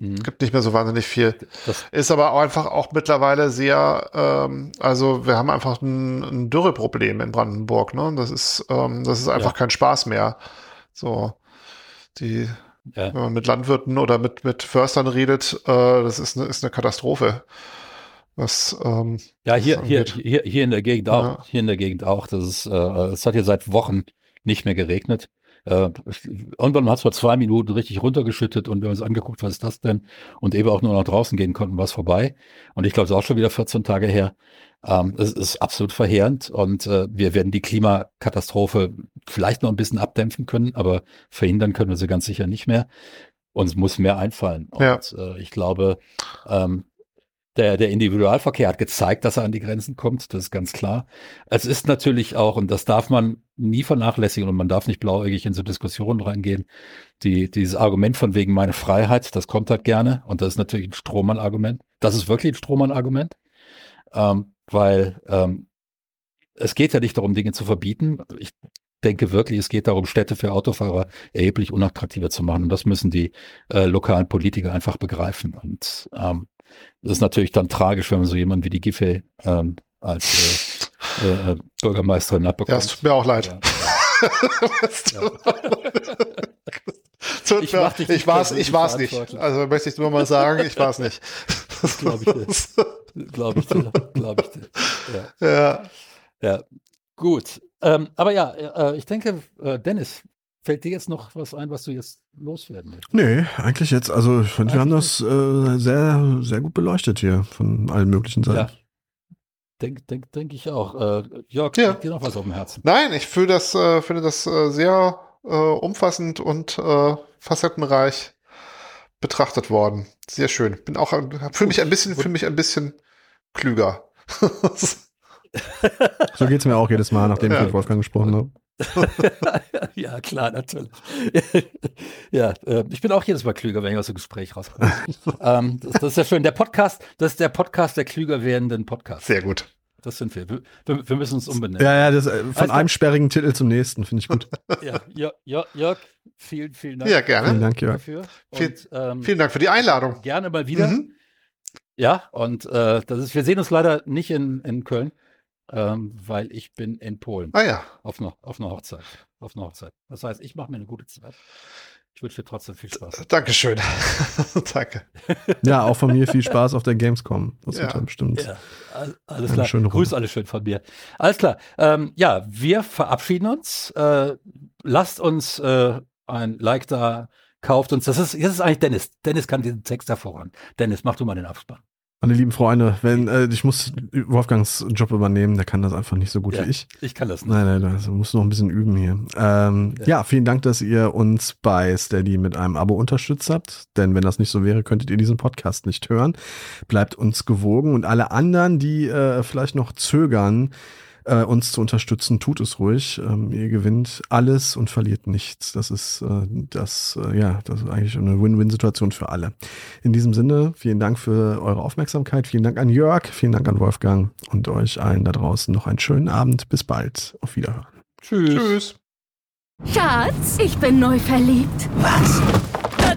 Mhm. gibt nicht mehr so wahnsinnig viel. Das, Ist aber auch einfach auch mittlerweile sehr, ähm, also wir haben einfach ein, ein Dürreproblem in Brandenburg, ne? Das ist, ähm, das ist einfach Ja. kein Spaß mehr. So, die, ja. wenn man mit Landwirten oder mit, mit Förstern redet, äh, das ist eine, ist eine Katastrophe. Was, ähm, ja, hier, das hier, hier, hier in der Gegend auch. Ja. Hier in der Gegend auch. Das ist, äh, es hat hier seit Wochen nicht mehr geregnet. Äh, irgendwann hat es vor zwei Minuten richtig runtergeschüttet und wir haben uns angeguckt, was ist das denn? Und eben auch nur nach draußen gehen konnten, war es vorbei. Und ich glaube, es ist auch schon wieder 14 Tage her. Ähm, es ist absolut verheerend und äh, wir werden die Klimakatastrophe vielleicht noch ein bisschen abdämpfen können, aber verhindern können wir sie ganz sicher nicht mehr. Uns muss mehr einfallen. Und Ja. äh, ich glaube, ähm, der, der Individualverkehr hat gezeigt, dass er an die Grenzen kommt, das ist ganz klar. Es ist natürlich auch, und das darf man nie vernachlässigen und man darf nicht blauäugig in so Diskussionen reingehen, die, dieses Argument von wegen meine Freiheit, das kommt halt gerne und das ist natürlich ein Strohmann-Argument. Das ist wirklich ein Strohmann-Argument, ähm, weil ähm, es geht ja nicht darum, Dinge zu verbieten. Ich denke wirklich, es geht darum, Städte für Autofahrer erheblich unattraktiver zu machen. Und das müssen die äh, lokalen Politiker einfach begreifen. Und ähm, das ist natürlich dann tragisch, wenn man so jemanden wie die Giffey ähm, als äh, äh, Bürgermeisterin abbekommt. Ja, es tut mir auch leid. Ja. Tut Ich mir- ich nicht war's, ich war's nicht. Also möchte ich nur mal sagen, ich war's nicht. Das glaube ich dir. Glaube ich dir. Glaube ich dir. Ja. ja. Ja, gut. Ähm, aber ja, äh, ich denke, äh, Dennis, fällt dir jetzt noch was ein, was du jetzt loswerden willst? Nee, eigentlich jetzt, also ich finde, wir haben das äh, sehr, sehr gut beleuchtet hier von allen möglichen Seiten. Ja. Denke denk, denk ich auch. Äh, Jörg, Ja. dir noch was auf dem Herzen? Nein, ich fühle das, äh, finde das äh, sehr äh, umfassend und äh, facettenreich betrachtet worden. Sehr schön. Bin auch, fühle mich ein bisschen, fühle mich ein bisschen klüger. So geht's mir auch jedes Mal, nachdem ich Ja. mit Wolfgang gesprochen habe. ja, klar, natürlich. ja, äh, ich bin auch jedes Mal klüger, wenn ich aus dem Gespräch rauskomme. ähm, das, das ist ja schön. Der Podcast, das ist der Podcast der klüger werdenden Podcasts. Sehr gut. Das sind wir. Wir, wir, müssen uns umbenennen. Ja, ja, das, äh, von Alles einem sperrigen Titel zum nächsten, finde ich gut. Ja, Jörg, Jörg, Jörg, vielen, vielen Dank Ja, gerne. Vielen Dank, Jörg. dafür. Und, ähm, Vielen Dank für die Einladung. gerne mal wieder. Mhm. Ja, und äh, das ist, wir sehen uns leider nicht in, in Köln, ähm, weil ich bin in Polen Ah ja. auf einer auf einer Hochzeit. Auf einer Hochzeit. Das heißt, ich mache mir eine gute Zeit. Ich wünsche dir trotzdem viel Spaß. Dankeschön. Danke. Ja, auch von mir viel Spaß auf der Gamescom. Das wird Ja. dann bestimmt. Ja, all- alles klar. schöne. Grüß alle schön von mir. Alles klar. Ähm, ja, wir verabschieden uns. Äh, lasst uns äh, ein Like da, kauft uns. Das ist, das ist eigentlich Dennis. Dennis kann diesen Text hervorragend. Dennis, mach du mal den Abspann. Meine lieben Freunde, wenn äh, ich muss Wolfgangs Job übernehmen, der kann das einfach nicht so gut Ja. wie ich. Ich kann das nicht. Nein, nein, das muss noch ein bisschen üben hier. Ähm, ja. Ja. vielen Dank, dass ihr uns bei Steady mit einem Abo unterstützt habt. Denn wenn das nicht so wäre, könntet ihr diesen Podcast nicht hören. Bleibt uns gewogen und alle anderen, die äh, vielleicht noch zögern, äh, uns zu unterstützen, tut es ruhig. Ähm, ihr gewinnt alles und verliert nichts. Das ist äh, das, äh, ja, das ist eigentlich eine Win-Win-Situation für alle. In diesem Sinne, vielen Dank für eure Aufmerksamkeit. Vielen Dank an Jörg, vielen Dank an Wolfgang und euch allen da draußen noch einen schönen Abend. Bis bald. Auf Wiederhören. Tschüss. Tschüss. Schatz, ich bin neu verliebt. Was?